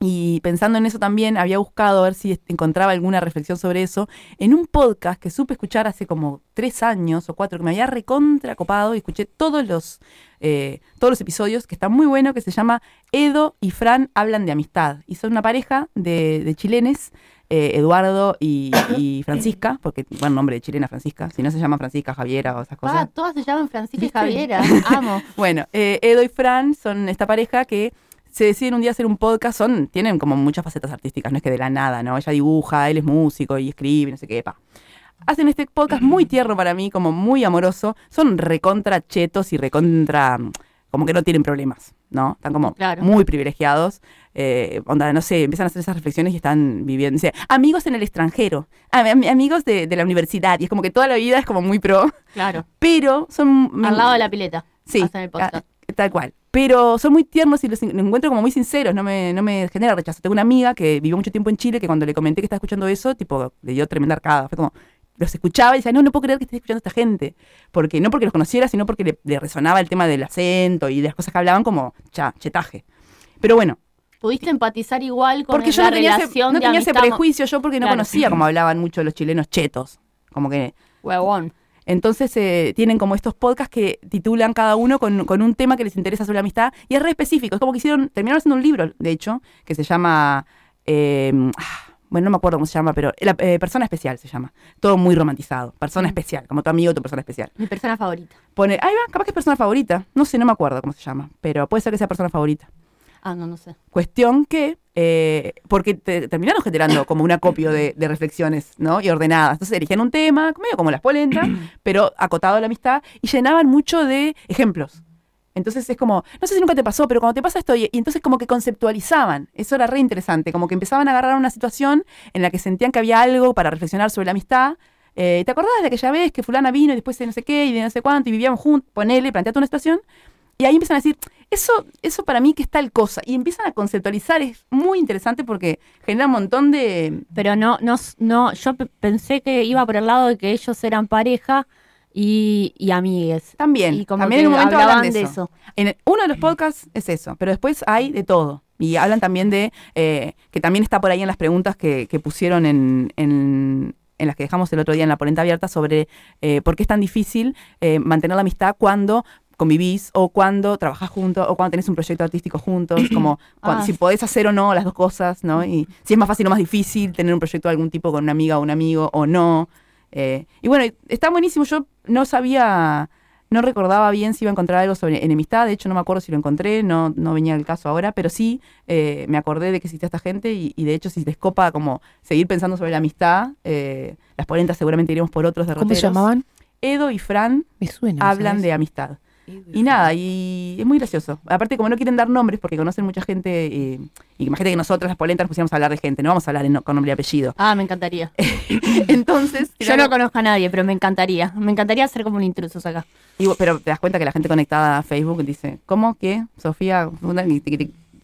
Y pensando en eso también, había buscado a ver si encontraba alguna reflexión sobre eso en un podcast que supe escuchar hace como tres años o cuatro, que me había recontra copado y escuché todos los, eh, todos los episodios, que está muy bueno, que se llama Edo y Fran hablan de amistad. Y son una pareja de, de chilenes, eh, Eduardo y, y Francisca, porque, bueno, nombre de chilena Francisca, si no se llama Francisca, Javiera o esas cosas. Ah, todas se llaman Francisca y. Javiera. Amo. Bueno, eh, Edo y Fran son esta pareja que se deciden un día hacer un podcast, son, tienen como muchas facetas artísticas, no es que de la nada, ¿no? Ella dibuja, él es músico y escribe, no sé qué, pa. Hacen este podcast muy tierno para mí, como muy amoroso, son recontra chetos y recontra, como que no tienen problemas, ¿no? Están como Claro. muy privilegiados, eh, onda, no sé, empiezan a hacer esas reflexiones y están viviendo, amigos en el extranjero, am- amigos de, de la universidad, y es como que toda la vida es como muy pro, Claro. pero son... Al lado de la pileta. Sí, Hacen el podcast. tal cual. Pero son muy tiernos y los, en- los encuentro como muy sinceros, no me, no me genera rechazo. Tengo una amiga que vivió mucho tiempo en Chile que cuando le comenté que estaba escuchando eso, tipo, le dio tremenda arcada. Fue como, los escuchaba y decía, no, no puedo creer que estés escuchando a esta gente. Porque no porque los conociera, sino porque le, le resonaba el tema del acento y de las cosas que hablaban como cha, chetaje. Pero bueno, Pudiste empatizar igual con porque yo la no tenía, ese, relación no de tenía ese prejuicio yo porque no Claro. conocía cómo hablaban mucho los chilenos chetos. Como que Huevón. entonces eh, tienen como estos podcasts que titulan cada uno con, con un tema que les interesa sobre la amistad y es re específico. Es como que hicieron, terminaron haciendo un libro, de hecho, que se llama, eh, ah, bueno, no me acuerdo cómo se llama, pero la, eh, Persona Especial se llama. Todo muy romantizado. Persona especial, como tu amigo, tu persona especial. Mi persona favorita. Pone, ahí va, capaz que es persona favorita. No sé, no me acuerdo cómo se llama, pero puede ser que sea persona favorita. Ah, no, no sé. Cuestión que, eh, porque te- terminaron generando como un acopio de, de reflexiones, ¿no? Y ordenadas. Entonces elegían un tema, medio como las polentas, pero acotado a la amistad, y llenaban mucho de ejemplos. Entonces es como, no sé si nunca te pasó, pero cuando te pasa esto, y, y entonces como que conceptualizaban, eso era re interesante, como que empezaban a agarrar una situación en la que sentían que había algo para reflexionar sobre la amistad. Eh, ¿Te acordás de aquella vez que fulana vino y después de no sé qué y de no sé cuánto y vivíamos juntos? Ponele, planteate una situación. Y ahí empiezan a decir, eso, eso para mí que es tal cosa. Y empiezan a conceptualizar, es muy interesante porque genera un montón de... Pero no, no, no, yo pe- pensé que iba por el lado de que ellos eran pareja y, y amigues. También, Y como también en un momento hablaban hablan de, eso. En el- uno de los podcasts es eso, pero después hay de todo. Y hablan también de, eh, que también está por ahí en las preguntas que, que pusieron en, en, en las que dejamos el otro día en la polenta abierta sobre eh, por qué es tan difícil eh, mantener la amistad cuando convivís o cuando trabajás juntos o cuando tenés un proyecto artístico juntos, como Ah. si podés hacer o no las dos cosas, ¿no? Y si es más fácil o más difícil tener un proyecto de algún tipo con una amiga o un amigo o no. Eh, y bueno, está buenísimo. Yo no sabía, no recordaba bien si iba a encontrar algo sobre enemistad. De hecho, no me acuerdo si lo encontré, no, no venía el caso ahora, pero sí eh, me acordé de que existía esta gente y, y de hecho, si les copa como seguir pensando sobre la amistad, eh, las polentas seguramente iremos por otros derroteros. ¿Cómo se llamaban? Edo y Fran Me suena. hablan ¿sabes? de amistad. Y nada, y es muy gracioso. Aparte, como no quieren dar nombres porque conocen mucha gente, eh, y imagínate que nosotros las polentas nos pusiéramos a hablar de gente, no vamos a hablar en- con nombre y apellido. Ah, me encantaría. Entonces, Yo no conozco a nadie, pero me encantaría. Me encantaría ser como un intruso acá. Y pero te das cuenta que la gente conectada a Facebook dice, ¿cómo que Sofía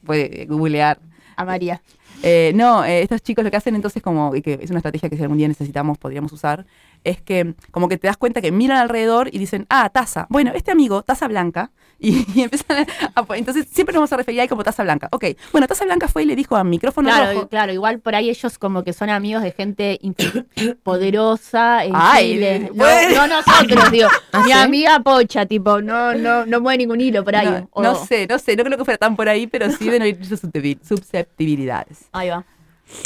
puede googlear? A María. Eh, no, eh, estos chicos lo que hacen entonces como, y que es una estrategia que si algún día necesitamos, podríamos usar, es que como que te das cuenta que miran alrededor y dicen, ah, taza. Bueno, este amigo, taza blanca. Y, y empiezan a, a- Entonces siempre nos vamos a referir ahí como taza blanca. Ok, bueno, taza blanca fue y le dijo a micrófono Claro, rojo. claro, igual por ahí ellos como que son amigos de gente poderosa en Ay, Chile. No, nosotros, digo. ¿Ah, mi sí? amiga Pocha, tipo, no, no, no mueve ningún hilo por ahí. No, O- no sé, no sé, no creo que fuera tan por ahí, pero sí ir susceptibil- susceptibilidades. Ahí va.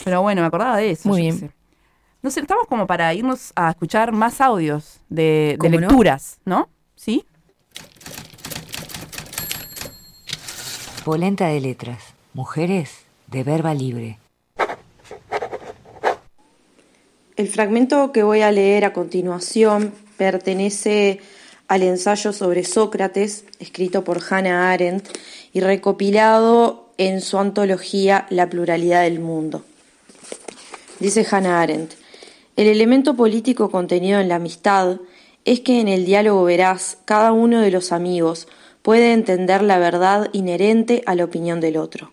Pero bueno, me acordaba de eso. Muy yo bien. sé. No sé, estamos como para irnos a escuchar más audios de, de ¿Cómo no? lecturas, ¿no? ¿Sí? Polenta de letras. Mujeres de verba libre. El fragmento que voy a leer a continuación pertenece al ensayo sobre Sócrates, escrito por Hannah Arendt y recopilado en su antología La pluralidad del mundo. Dice Hannah Arendt, el elemento político contenido en la amistad es que en el diálogo veraz cada uno de los amigos puede entender la verdad inherente a la opinión del otro.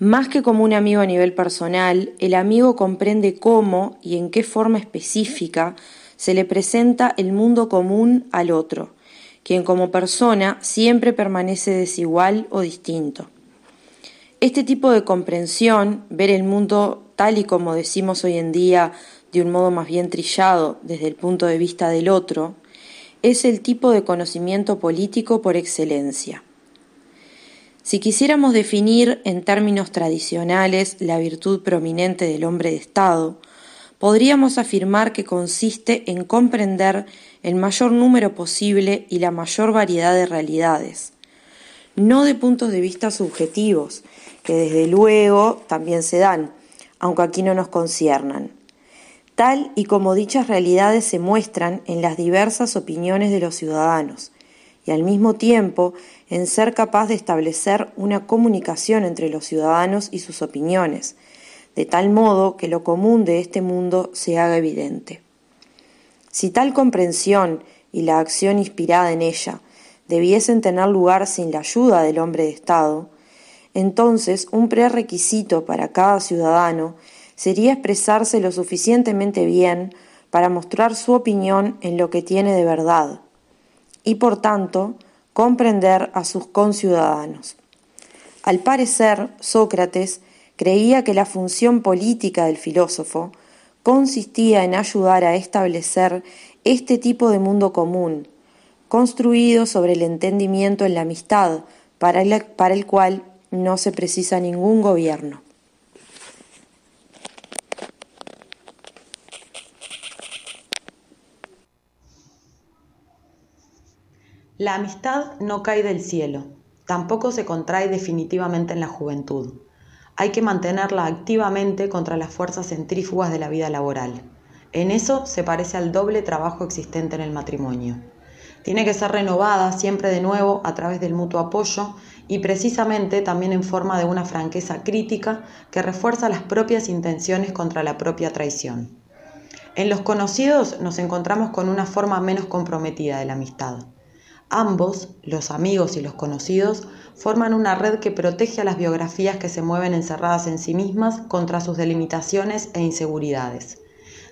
Más que como un amigo a nivel personal, el amigo comprende cómo y en qué forma específica se le presenta el mundo común al otro, quien como persona siempre permanece desigual o distinto. Este tipo de comprensión, ver el mundo tal y como decimos hoy en día, de un modo más bien trillado desde el punto de vista del otro, es el tipo de conocimiento político por excelencia. Si quisiéramos definir en términos tradicionales la virtud prominente del hombre de Estado, podríamos afirmar que consiste en comprender el mayor número posible y la mayor variedad de realidades, no de puntos de vista subjetivos, que desde luego también se dan, aunque aquí no nos conciernan, tal y como dichas realidades se muestran en las diversas opiniones de los ciudadanos, y al mismo tiempo en ser capaz de establecer una comunicación entre los ciudadanos y sus opiniones, de tal modo que lo común de este mundo se haga evidente. Si tal comprensión y la acción inspirada en ella debiesen tener lugar sin la ayuda del hombre de Estado, entonces un prerequisito para cada ciudadano sería expresarse lo suficientemente bien para mostrar su opinión en lo que tiene de verdad y por tanto comprender a sus conciudadanos. Al parecer, Sócrates creía que la función política del filósofo consistía en ayudar a establecer este tipo de mundo común, construido sobre el entendimiento en la amistad, para el, para el cual no se precisa ningún gobierno. La amistad no cae del cielo, tampoco se contrae definitivamente en la juventud. Hay que mantenerla activamente contra las fuerzas centrífugas de la vida laboral. En eso se parece al doble trabajo existente en el matrimonio. Tiene que ser renovada siempre de nuevo a través del mutuo apoyo y precisamente también en forma de una franqueza crítica que refuerza las propias intenciones contra la propia traición. En los conocidos nos encontramos con una forma menos comprometida de la amistad. Ambos, los amigos y los conocidos, forman una red que protege a las biografías que se mueven encerradas en sí mismas contra sus delimitaciones e inseguridades.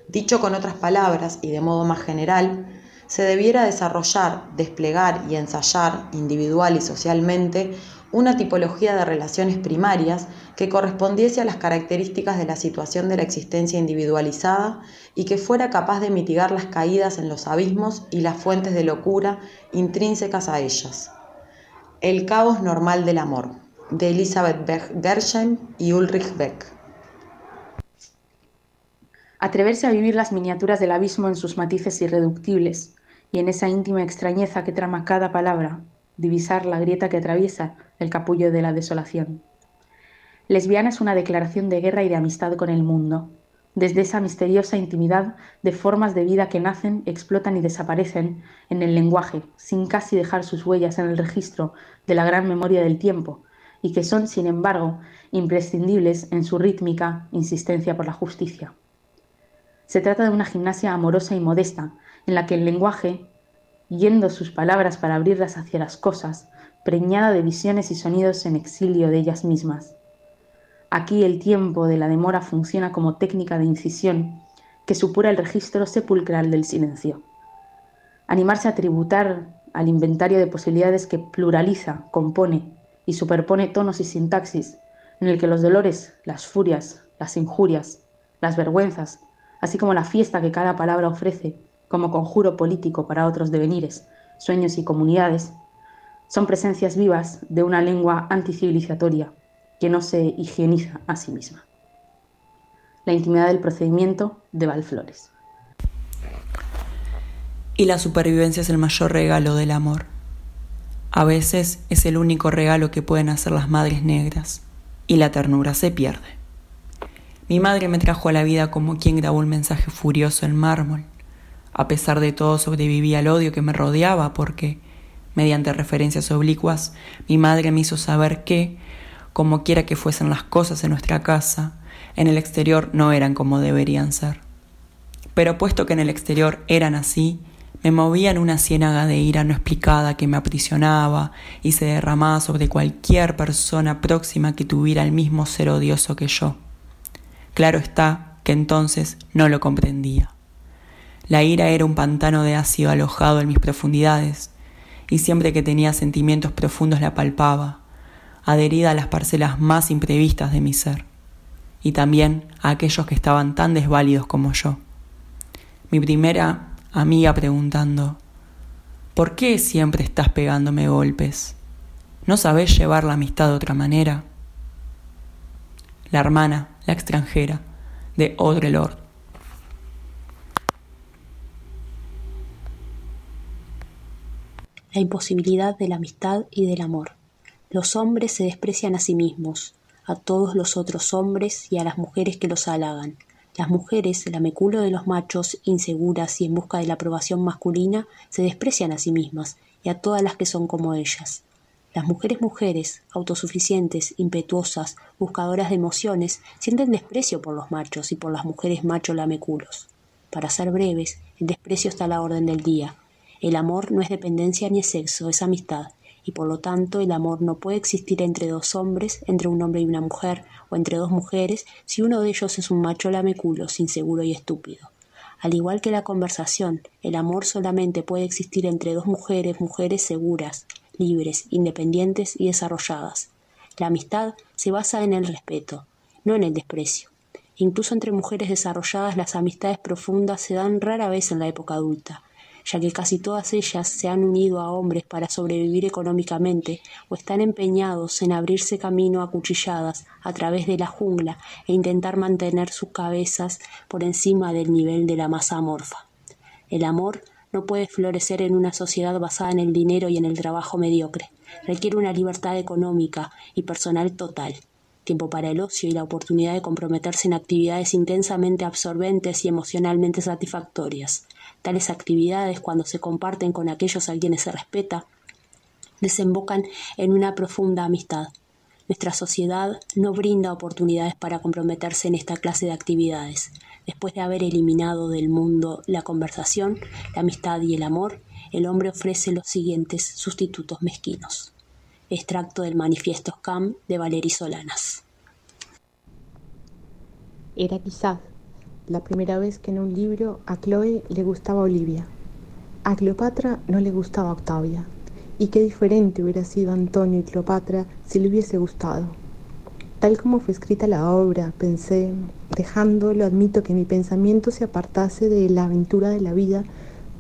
Dicho con otras palabras y de modo más general, se debiera desarrollar, desplegar y ensayar individual y socialmente una tipología de relaciones primarias que correspondiese a las características de la situación de la existencia individualizada y que fuera capaz de mitigar las caídas en los abismos y las fuentes de locura intrínsecas a ellas. El caos normal del amor, de Elizabeth Gersheim y Ulrich Beck. Atreverse a vivir las miniaturas del abismo en sus matices irreductibles y en esa íntima extrañeza que trama cada palabra, divisar la grieta que atraviesa el capullo de la desolación. Lesbiana es una declaración de guerra y de amistad con el mundo, desde esa misteriosa intimidad de formas de vida que nacen, explotan y desaparecen en el lenguaje, sin casi dejar sus huellas en el registro de la gran memoria del tiempo, y que son, sin embargo, imprescindibles en su rítmica insistencia por la justicia. Se trata de una gimnasia amorosa y modesta, en la que el lenguaje, yendo sus palabras para abrirlas hacia las cosas, preñada de visiones y sonidos en exilio de ellas mismas. Aquí el tiempo de la demora funciona como técnica de incisión que supura el registro sepulcral del silencio. Animarse a tributar al inventario de posibilidades que pluraliza, compone y superpone tonos y sintaxis, en el que los dolores, las furias, las injurias, las vergüenzas, así como la fiesta que cada palabra ofrece como conjuro político para otros devenires, sueños y comunidades, son presencias vivas de una lengua anticivilizatoria que no se higieniza a sí misma. La intimidad del procedimiento de Valflores. Y la supervivencia es el mayor regalo del amor. A veces es el único regalo que pueden hacer las madres negras, y la ternura se pierde. Mi madre me trajo a la vida como quien grabó un mensaje furioso en mármol. A pesar de todo sobrevivía al odio que me rodeaba porque Mediante referencias oblicuas, mi madre me hizo saber que, como quiera que fuesen las cosas en nuestra casa, en el exterior no eran como deberían ser. Pero puesto que en el exterior eran así, me movía en una ciénaga de ira no explicada que me aprisionaba y se derramaba sobre cualquier persona próxima que tuviera el mismo ser odioso que yo. Claro está que entonces no lo comprendía. La ira era un pantano de ácido alojado en mis profundidades, y siempre que tenía sentimientos profundos la palpaba, adherida a las parcelas más imprevistas de mi ser, y también a aquellos que estaban tan desválidos como yo. Mi primera amiga preguntando, ¿por qué siempre estás pegándome golpes? ¿No sabés llevar la amistad de otra manera? La hermana, la extranjera, de Audre Lorde. La imposibilidad de la amistad y del amor. Los hombres se desprecian a sí mismos, a todos los otros hombres y a las mujeres que los halagan. Las mujeres, el ameculo de los machos, inseguras y en busca de la aprobación masculina, se desprecian a sí mismas y a todas las que son como ellas. Las mujeres mujeres, autosuficientes, impetuosas, buscadoras de emociones, sienten desprecio por los machos y por las mujeres macho lameculos. Para ser breves, el desprecio está a la orden del día. El amor no es dependencia ni es sexo, es amistad, y por lo tanto el amor no puede existir entre dos hombres, entre un hombre y una mujer, o entre dos mujeres, si uno de ellos es un macho lameculos, inseguro y estúpido. Al igual que la conversación, el amor solamente puede existir entre dos mujeres, mujeres seguras, libres, independientes y desarrolladas. La amistad se basa en el respeto, no en el desprecio. Incluso entre mujeres desarrolladas las amistades profundas se dan rara vez en la época adulta, ya que casi todas ellas se han unido a hombres para sobrevivir económicamente o están empeñados en abrirse camino a cuchilladas a través de la jungla e intentar mantener sus cabezas por encima del nivel de la masa amorfa. El amor no puede florecer en una sociedad basada en el dinero y en el trabajo mediocre. Requiere una libertad económica y personal total, tiempo para el ocio y la oportunidad de comprometerse en actividades intensamente absorbentes y emocionalmente satisfactorias. Tales actividades, cuando se comparten con aquellos a quienes se respeta, desembocan en una profunda amistad. Nuestra sociedad no brinda oportunidades para comprometerse en esta clase de actividades. Después de haber eliminado del mundo la conversación, la amistad y el amor, el hombre ofrece los siguientes sustitutos mezquinos. Extracto del manifiesto Scam de Valery Solanas. Era quizás la primera vez que en un libro a Chloe le gustaba Olivia. A Cleopatra no le gustaba Octavia. Y qué diferente hubiera sido Antonio y Cleopatra si le hubiese gustado. Tal como fue escrita la obra, pensé, dejándolo, admito que mi pensamiento se apartase de la aventura de la vida,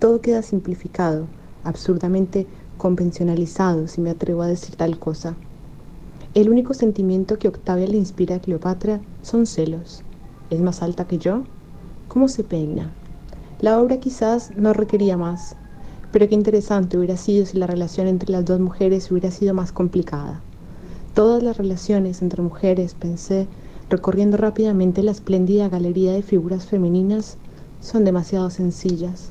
todo queda simplificado, absurdamente convencionalizado, si me atrevo a decir tal cosa. El único sentimiento que Octavia le inspira a Cleopatra son celos. ¿Es más alta que yo? ¿Cómo se peina? La obra quizás no requería más, pero qué interesante hubiera sido si la relación entre las dos mujeres hubiera sido más complicada. Todas las relaciones entre mujeres, pensé, recorriendo rápidamente la espléndida galería de figuras femeninas, son demasiado sencillas.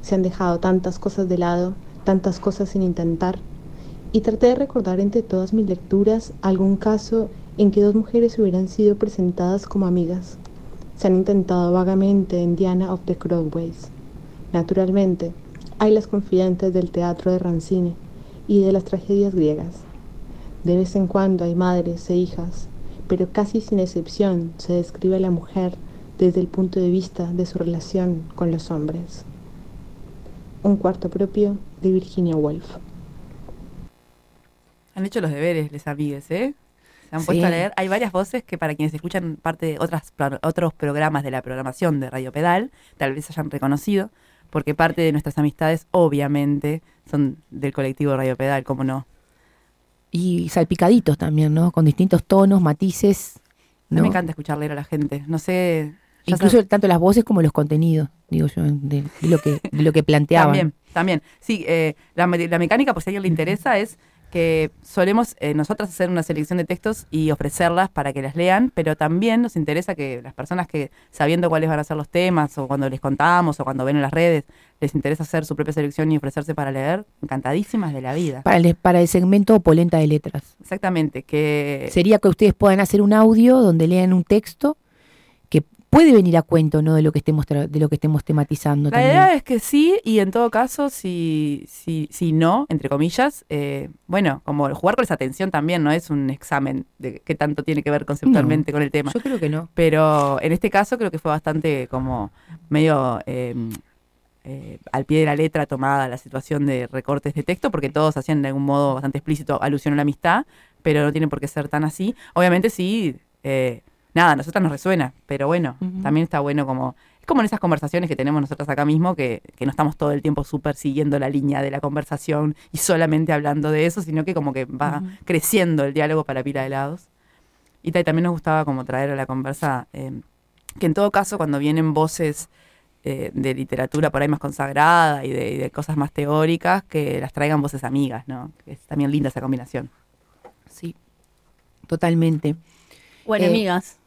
Se han dejado tantas cosas de lado, tantas cosas sin intentar, y traté de recordar entre todas mis lecturas algún caso en que dos mujeres hubieran sido presentadas como amigas. Se han intentado vagamente en Diana of the Crossways. Naturalmente, hay las confidentes del teatro de Rancine y de las tragedias griegas. De vez en cuando hay madres e hijas, pero casi sin excepción se describe a la mujer desde el punto de vista de su relación con los hombres. Un cuarto propio de Virginia Woolf. Han hecho los deberes, les amigues, ¿eh? Se han puesto a leer. Hay varias voces que para quienes escuchan parte de otras, otros programas de la programación de Radio Pedal, tal vez hayan reconocido, porque parte de nuestras amistades, obviamente, son del colectivo Radio Pedal, ¿cómo no? Y salpicaditos también, ¿no? Con distintos tonos, matices. ¿no? Me encanta escuchar leer a la gente. No sé. Incluso tanto las voces como los contenidos, digo yo, de, lo que de lo que planteaban. También, también. Sí, eh, la, la mecánica, por si a alguien le interesa, es que solemos eh, nosotras hacer una selección de textos y ofrecerlas para que las lean, pero también nos interesa que las personas que, sabiendo cuáles van a ser los temas, o cuando les contamos, o cuando ven en las redes, les interesa hacer su propia selección y ofrecerse para leer, encantadísimas de la vida. Para el, para el segmento Polenta de Letras. Exactamente, que... Sería que ustedes puedan hacer un audio donde lean un texto puede venir a cuento ¿no? de lo que estemos de lo que estemos tematizando. La idea es que sí, y en todo caso, si, si, si no, entre comillas, eh, bueno, como jugar con esa atención también no es un examen de qué tanto tiene que ver conceptualmente con el tema. Yo creo que no. Pero en este caso creo que fue bastante como medio em, eh, al pie de la letra tomada la situación de recortes de texto, porque todos hacían de algún modo bastante explícito alusión a la amistad, pero no tiene por qué ser tan así. Obviamente sí, eh, nada, a nosotras nos resuena, pero bueno, también está bueno como... Es como en esas conversaciones que tenemos nosotras acá mismo, que, que no estamos todo el tiempo súper siguiendo la línea de la conversación y solamente hablando de eso, sino que como que va creciendo el diálogo para pila de lados. Y ta- y también nos gustaba como traer a la conversa eh, que en todo caso cuando vienen voces eh, de literatura por ahí más consagrada y de, y de cosas más teóricas, que las traigan voces amigas, ¿no? Que es también linda esa combinación. Sí, totalmente. O Eh, enemigas.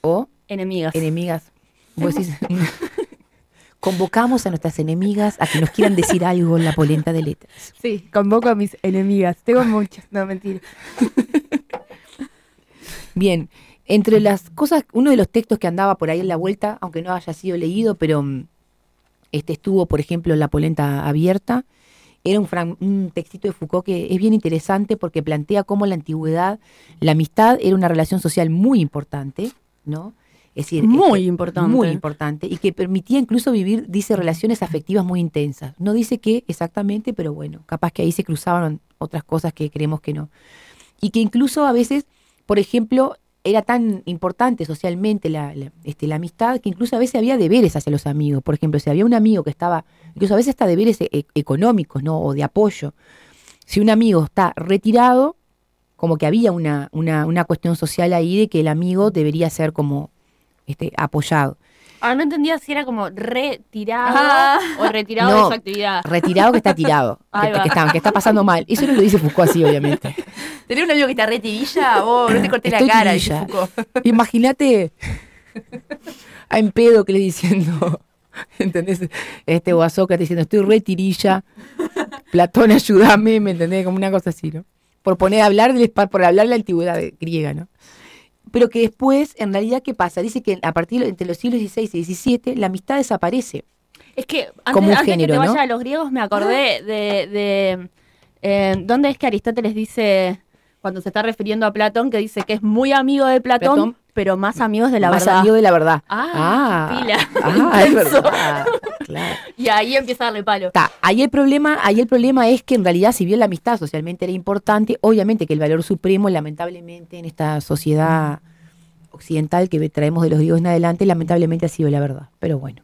O enemigas. Enemigas. Vos decís, convocamos a nuestras enemigas a que nos quieran decir algo en la polenta de letras. Sí, convoco a mis enemigas. Tengo muchas, no mentira. Bien, entre las cosas, uno de los textos que andaba por ahí en la vuelta, aunque no haya sido leído, pero mm, este estuvo, por ejemplo, en la polenta abierta, era un, un textito de Foucault que es bien interesante porque plantea cómo en la antigüedad la amistad era una relación social muy importante, ¿no? Es decir, Muy importante. Muy importante y que permitía incluso vivir, dice, relaciones afectivas muy intensas. No dice qué exactamente, pero bueno, capaz que ahí se cruzaban otras cosas que creemos que no. Y que incluso a veces, por ejemplo, era tan importante socialmente la, la- este, la amistad que incluso a veces había deberes hacia los amigos. Por ejemplo, si había un amigo que estaba, incluso a veces hasta deberes e- económicos, ¿no? O de apoyo. Si un amigo está retirado, como que había una, una, una cuestión social ahí de que el amigo debería ser como este, apoyado. Ah, no entendía si era como retirado Ah. o retirado No, de su actividad. Retirado que está tirado, que, está, que está pasando mal. Eso no lo dice Foucault así, obviamente. ¿Tenés un amigo que está re tirilla? Vos no te corté la cara, dice. Foucault. Imagínate a en pedo que le diciendo, ¿entendés? Este o a Sócrates diciendo, estoy re tirilla, Platón ayúdame, ¿me entendés? Como una cosa así, ¿no? Por poner a hablar del por hablar de la antigüedad griega, ¿no? Pero que después, en realidad, ¿qué pasa? Dice que a partir de entre los siglos XVI y XVII, la amistad desaparece. Es que antes, Como un antes género, que te ¿no? vaya a los griegos me acordé de, de eh, dónde es que Aristóteles dice cuando se está refiriendo a Platón que dice que es muy amigo de Platón, Platón. pero más amigos de la Más verdad. amigo de la verdad. Ah, pila. ah, es verdad. Claro. Y ahí empieza a darle palo. Ta, ahí el problema, ahí el problema es que en realidad, si bien la amistad socialmente era importante, obviamente que el valor supremo, lamentablemente, en esta sociedad occidental que traemos de los griegos en adelante, lamentablemente ha sido la verdad. Pero bueno,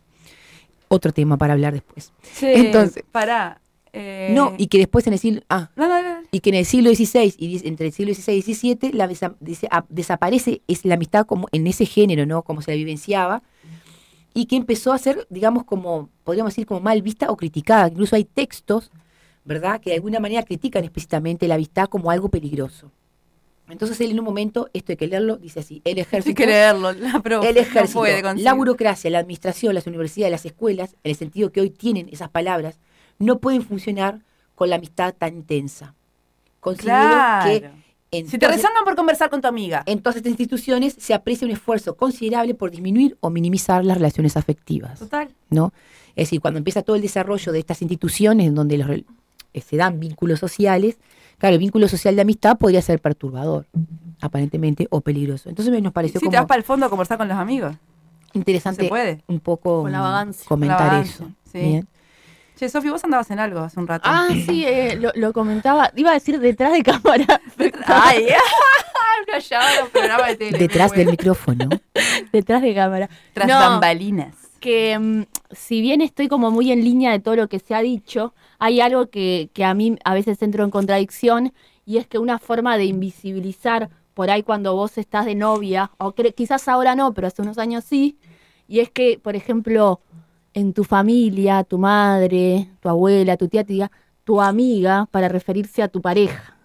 otro tema para hablar después. Che, Entonces, pará. eh, no, y que después en el siglo, ah, No, no, no. y que en el siglo XVI y entre el siglo XVI y XVII la desa- ah, desaparece es la amistad como en ese género, ¿no? Como se la vivenciaba y que empezó a ser, digamos, como podríamos decir como mal vista o criticada. Incluso hay textos, ¿verdad? Que de alguna manera critican explícitamente la amistad como algo peligroso. Entonces él en un momento, esto hay que leerlo, dice así, el ejército, Hay que leerlo, la profe, el no ejército, puede con la burocracia, la administración, las universidades, las escuelas, en el sentido que hoy tienen esas palabras, no pueden funcionar con la amistad tan intensa. Considero Claro. que Si te rezongan por conversar con tu amiga. en todas estas instituciones se aprecia un esfuerzo considerable por disminuir o minimizar las relaciones afectivas. Total. ¿no? Es decir, cuando empieza todo el desarrollo de estas instituciones en donde los, eh, se dan vínculos sociales, claro, el vínculo social de amistad podría ser perturbador, aparentemente, o peligroso. Entonces me- nos pareció Si te vas para el fondo a conversar con los amigos. interesante se puede. un poco Con la vagancia. comentar Con la vagancia, eso. sí. Bien. Che, Sofi, vos andabas en algo hace un rato. Ah, sí, eh, lo, lo comentaba. Iba a decir detrás de cámara. Ay, una llave un programa de tele. Detrás del micrófono. detrás de cámara. Tras No, bambalinas. que mm, si bien estoy como muy en línea de todo lo que se ha dicho, hay algo que, que a mí a veces entro en contradicción y es que una forma de invisibilizar por ahí cuando vos estás de novia, o quizás ahora no, pero hace unos años sí, y es que, por ejemplo, en tu familia, tu madre, tu abuela, tu tía diga tu amiga para referirse a tu pareja.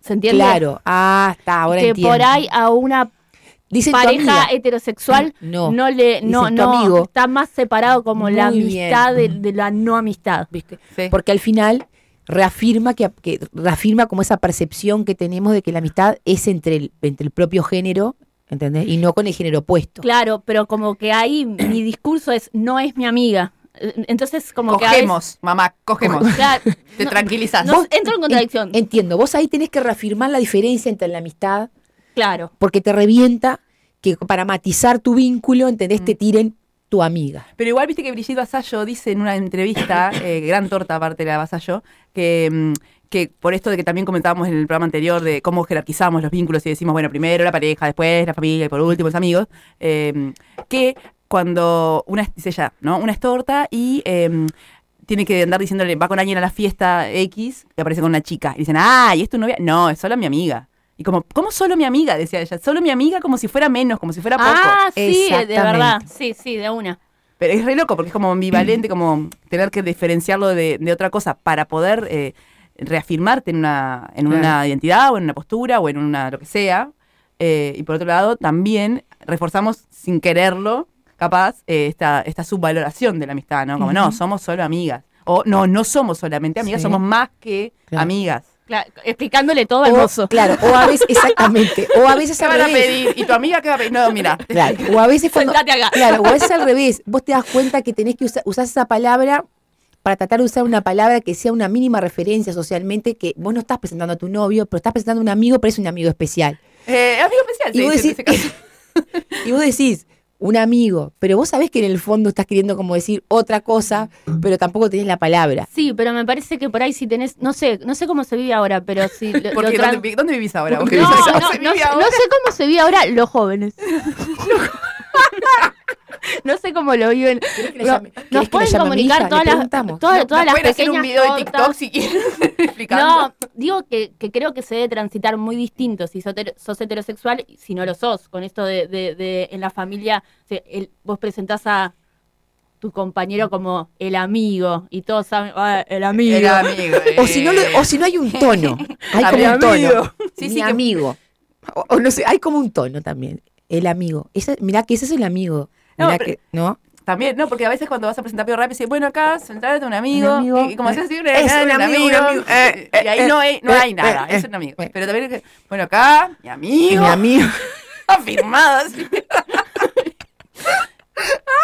¿Se entiende? Claro, ah, está, ahora que entiendo. por ahí a una Dicen pareja heterosexual No, no, le no no amigo. está más separado como la Muy amistad de, de la no amistad ¿viste? Porque al final reafirma que, que reafirma como esa percepción que tenemos de que la amistad es entre el, entre el propio género, ¿entendés? Y no con el género opuesto. claro pero como que ahí mi discurso es no es mi amiga entonces como que Cogemos, mamá, cogemos. Claro, Te no, tranquilizas. no, entro en contradicción En- entiendo, vos ahí tenés que reafirmar la diferencia entre la amistad, claro porque te revienta que para matizar tu vínculo, ¿entendés? Mm. Te tiren tu amiga. Pero igual viste que Brigitte Vasallo dice en una entrevista, eh, gran torta aparte de la de Vasallo, que, mm, que por esto de que también comentábamos en el programa anterior de cómo jerarquizamos los vínculos y decimos, bueno, primero la pareja, después la familia y por último los amigos, eh, que cuando una, dice ella, ¿no? Una es torta y eh, tiene que andar diciéndole, va con alguien a la fiesta X, y aparece con una chica. Y dicen, ah, ¿y es tu novia? No, es solo mi amiga. Y como, ¿cómo solo mi amiga? Decía ella. Solo mi amiga como si fuera menos, como si fuera poco. Ah, sí, de verdad. Sí, sí, de una. Pero es re loco porque es como ambivalente, como tener que diferenciarlo de, de otra cosa para poder eh, reafirmarte en una, en una Claro. identidad o en una postura o en una lo que sea. Eh, y por otro lado, también reforzamos sin quererlo, capaz, eh, esta, esta subvaloración de la amistad, ¿no? Como, no, somos solo amigas. O no, no somos solamente amigas, Sí. somos más que Claro. amigas. Claro, explicándole todo al mozo. Claro, o a veces, exactamente, o a veces ¿Qué al van a pedir? ¿Y tu amiga qué va a pedir? No, mira. Claro, o a veces cuando, claro, o a veces al revés, vos te das cuenta que tenés que usar, usar esa palabra para tratar de usar una palabra que sea una mínima referencia socialmente, que vos no estás presentando a tu novio, pero estás presentando a un amigo, pero es un amigo especial. Eh, amigo especial, Y se vos decís-. Y vos decís, un amigo, pero vos sabés que en el fondo estás queriendo como decir otra cosa, pero tampoco tenés la palabra. Sí, pero me parece que por ahí si tenés, no sé, no sé cómo se vive ahora, pero si lo, ¿Dónde, vi- dónde vivís ahora? No, ¿Vos qué no, vivís? no, ¿Cómo no se sé- vive ahora? no sé cómo se vive ahora los jóvenes. no sé cómo lo viven. No, nos pueden comunicar todas las, todas, No, todas no las hacer pequeñas un video de. TikTok si quieren explicando. No, digo que, que creo que se debe transitar muy distinto si sos, heter- sos heterosexual y si no lo sos. Con esto de, de- de en la familia, el- vos presentás a tu compañero como el amigo y todos saben, "Ah, el amigo. El amigo. O si no, lo- o si no hay un tono, hay como un tono. Sí, Mi sí, que- amigo. O, o no sé, hay como un tono también. El amigo. Ese, mirá que ese es el amigo. No, Mirá pero- que, ¿no? También, no, porque a veces cuando vas a presentar Pío Rápido, dices, bueno, acá, sentate un amigo, Un amigo. y, y como haces así, un, Es un un amigo, eh, y ahí no hay, no eh, hay nada, eh, es eh, un amigo. eh. Pero también, es que, bueno, acá, mi amigo, Mi amigo. afirmado, así.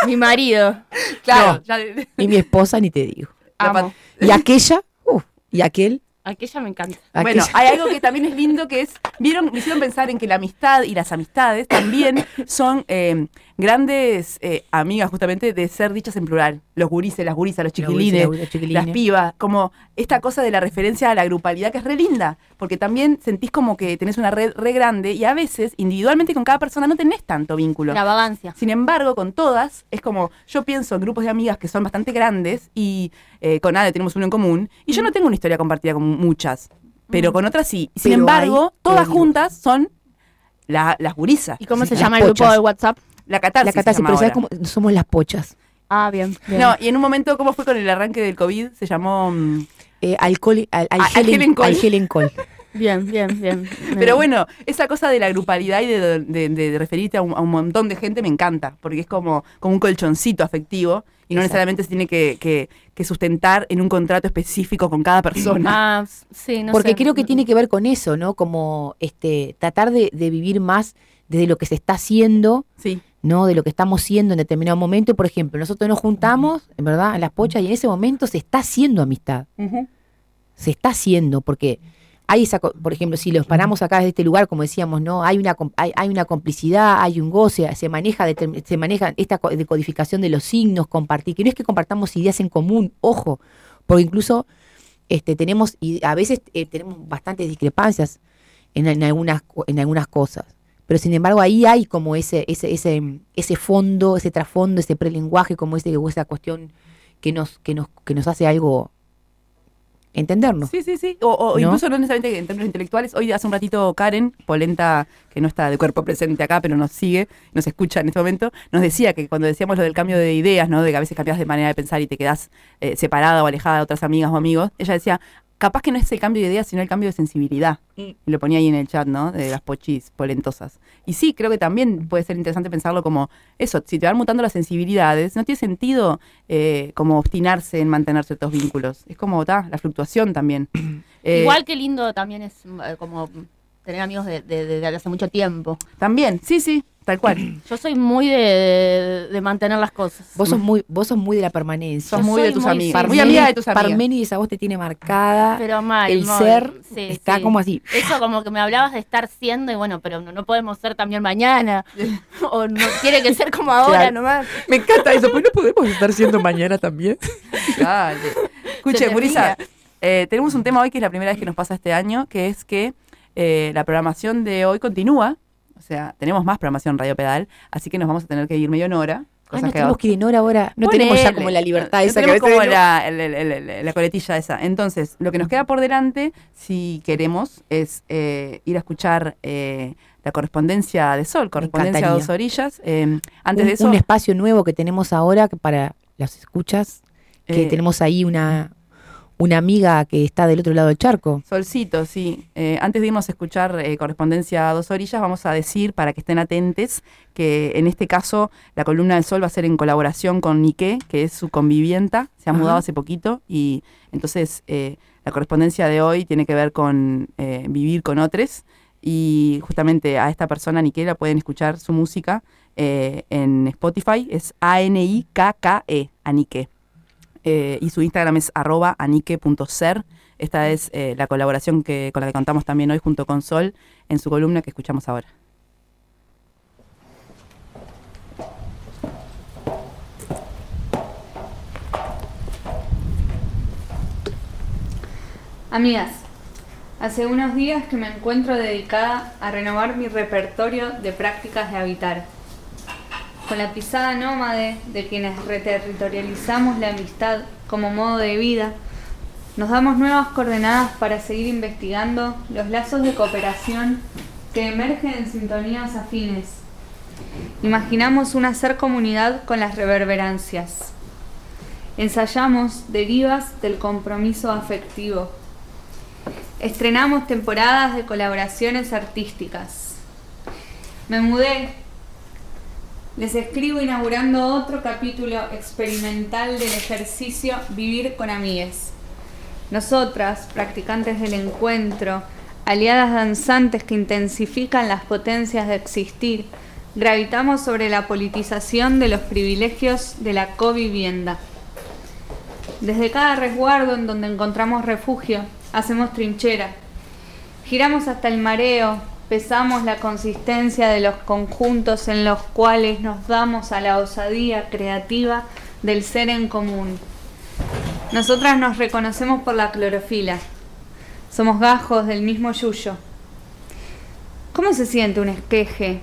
Mi marido. Claro, No. ya- Y mi esposa ni te digo. Amo. Y aquella, uh, y aquel. Aquella me encanta. Bueno, aquella. hay algo que también es lindo que es, vieron, me hicieron pensar en que la amistad y las amistades también son eh, grandes eh, amigas justamente de ser dichas en plural. Los gurises, las gurisas, los chiquilines, los las pibas, como esta cosa de la referencia a la grupalidad que es re linda, porque también sentís como que tenés una red re grande y a veces individualmente con cada persona no tenés tanto vínculo. La vagancia. Sin embargo, con todas, es como, yo pienso en grupos de amigas que son bastante grandes y eh, con Ade tenemos uno en común, y yo no tengo una historia compartida con muchas, pero con otras sí. Sin Pero embargo, todas juntas son la- las gurisas. ¿Y cómo Sí, se llama el grupo de WhatsApp? La catarsis. La se catarsis, llama pero ¿sabes ahora. cómo? Somos las pochas. Ah, bien. bien. No, y en un momento, ¿cómo fue con el arranque del COVID? Se llamó... mm, Eh, alcohol, al, al Ah, al Helen, Helen Col. al Col. Bien, bien, bien. Pero bueno, esa cosa de la grupalidad y de, de- de referirte a un, a un montón de gente me encanta, porque es como, como un colchoncito afectivo y no Exacto. necesariamente se tiene que, que- que sustentar en un contrato específico con cada persona. Ah, sí, no Porque sé. creo que tiene que ver con eso, ¿no? Como este tratar de, de vivir más desde lo que se está haciendo, Sí. ¿No? De lo que estamos siendo en determinado momento. Por ejemplo, nosotros nos juntamos, en verdad, en las pochas, y en ese momento se está haciendo amistad. Se está haciendo, porque hay esa, por ejemplo, si los paramos acá desde este lugar, como decíamos, ¿no? Hay una, hay, hay una complicidad, hay un goce, se maneja, se maneja esta co- decodificación de los signos, compartir, que no es que compartamos ideas en común, ojo, porque incluso este, tenemos, y a veces eh, tenemos bastantes discrepancias en, en algunas, en algunas cosas. Pero sin embargo ahí hay como ese, ese, ese, ese fondo, ese trasfondo, ese prelenguaje, como ese, esa cuestión que nos, que nos, que nos hace algo entendernos. Sí, sí, sí. O, o ¿No? incluso no necesariamente en términos intelectuales. Hoy hace un ratito Karen, polenta, que no está de cuerpo presente acá, pero nos sigue, nos escucha en este momento, nos decía que cuando decíamos lo del cambio de ideas, ¿no? De que a veces cambias de manera de pensar y te quedas eh, separada o alejada de otras amigas o amigos, ella decía, capaz que no es el cambio de ideas, sino el cambio de sensibilidad. Y lo ponía ahí en el chat, ¿no? De las pochis polentosas. Y sí, creo que también puede ser interesante pensarlo como eso, si te van mutando las sensibilidades, no tiene sentido eh, como obstinarse en mantener ciertos vínculos. Es como, ta, la fluctuación también. Eh, Igual que lindo también es eh, como tener amigos de- de hace mucho tiempo. También, sí, sí, tal cual. Yo soy muy de, de- de mantener las cosas. Vos sos muy, vos sos muy de la permanencia. Sos muy de tus amigas. sí, Muy amiga de tus amigas. Parménides a vos te tiene marcada. Pero mal, el mal. ser Sí, está sí. como así. Eso como que me hablabas de estar siendo y bueno, pero no, no podemos ser también mañana. o no tiene que ser como ahora Claro. nomás. Me encanta eso, pues no podemos estar siendo mañana también. Dale. Escuche, Murisa. Eh, tenemos un tema hoy que es la primera vez que nos pasa este año, que es que eh, la programación de hoy continúa. O sea, tenemos más programación Radio Pedal, así que nos vamos a tener que ir medio en hora. Ah, no que tenemos que ir en hora ahora. No Ponele. tenemos ya como la libertad No esa que a veces como la, el- el- el- el- la coletilla esa. Entonces, lo que nos queda por delante, si queremos, es eh, ir a escuchar eh, la correspondencia de Sol, correspondencia a dos orillas. Eh, antes un, de eso, un espacio nuevo que tenemos ahora que para las escuchas, que Eh, tenemos ahí una, una amiga que está del otro lado del charco. Solcito, sí. Eh, antes de irnos a escuchar eh, correspondencia a dos orillas, vamos a decir, para que estén atentes, que en este caso la columna del sol va a ser en colaboración con Nique, que es su convivienta, se ha Ajá. mudado hace poquito, y entonces eh, la correspondencia de hoy tiene que ver con eh, vivir con otros, y justamente a esta persona, Nique, la pueden escuchar su música eh, en Spotify, es A-N-I-K-K-E, Anique. Eh, y su Instagram es arroba anique.ser. Esta es eh, la colaboración que, con la que contamos también hoy junto con Sol en su columna que escuchamos ahora. Amigas, hace unos días que me encuentro dedicada a renovar mi repertorio de prácticas de habitar. Con la pisada nómade de quienes reterritorializamos la amistad como modo de vida, nos damos nuevas coordenadas para seguir investigando los lazos de cooperación que emergen en sintonías afines. Imaginamos un hacer comunidad con las reverberancias. Ensayamos derivas del compromiso afectivo. Estrenamos temporadas de colaboraciones artísticas. Me mudé. Les escribo inaugurando otro capítulo experimental del ejercicio Vivir con Amigues. Nosotras, practicantes del encuentro, aliadas danzantes que intensifican las potencias de existir, gravitamos sobre la politización de los privilegios de la covivienda. Desde cada resguardo en donde encontramos refugio, hacemos trinchera. Giramos hasta el mareo, pesamos la consistencia de los conjuntos en los cuales nos damos a la osadía creativa del ser en común. Nosotras nos reconocemos por la clorofila. Somos gajos del mismo yuyo. ¿Cómo se siente un esqueje?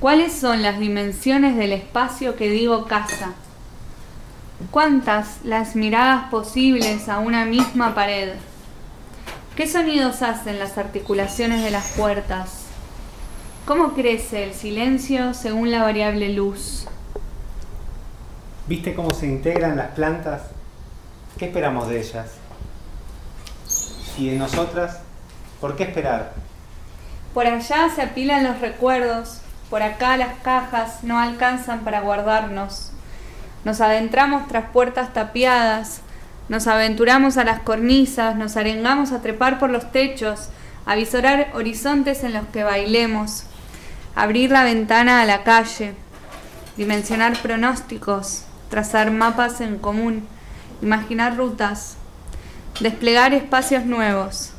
¿Cuáles son las dimensiones del espacio que digo casa? ¿Cuántas las miradas posibles a una misma pared? ¿Qué sonidos hacen las articulaciones de las puertas? ¿Cómo crece el silencio según la variable luz? ¿Viste cómo se integran las plantas? ¿Qué esperamos de ellas? Y de nosotras, ¿por qué esperar? Por allá se apilan los recuerdos, por acá las cajas no alcanzan para guardarnos. Nos adentramos tras puertas tapiadas, nos aventuramos a las cornisas, nos arengamos a trepar por los techos, a visorar horizontes en los que bailemos, abrir la ventana a la calle, dimensionar pronósticos, trazar mapas en común, imaginar rutas, desplegar espacios nuevos,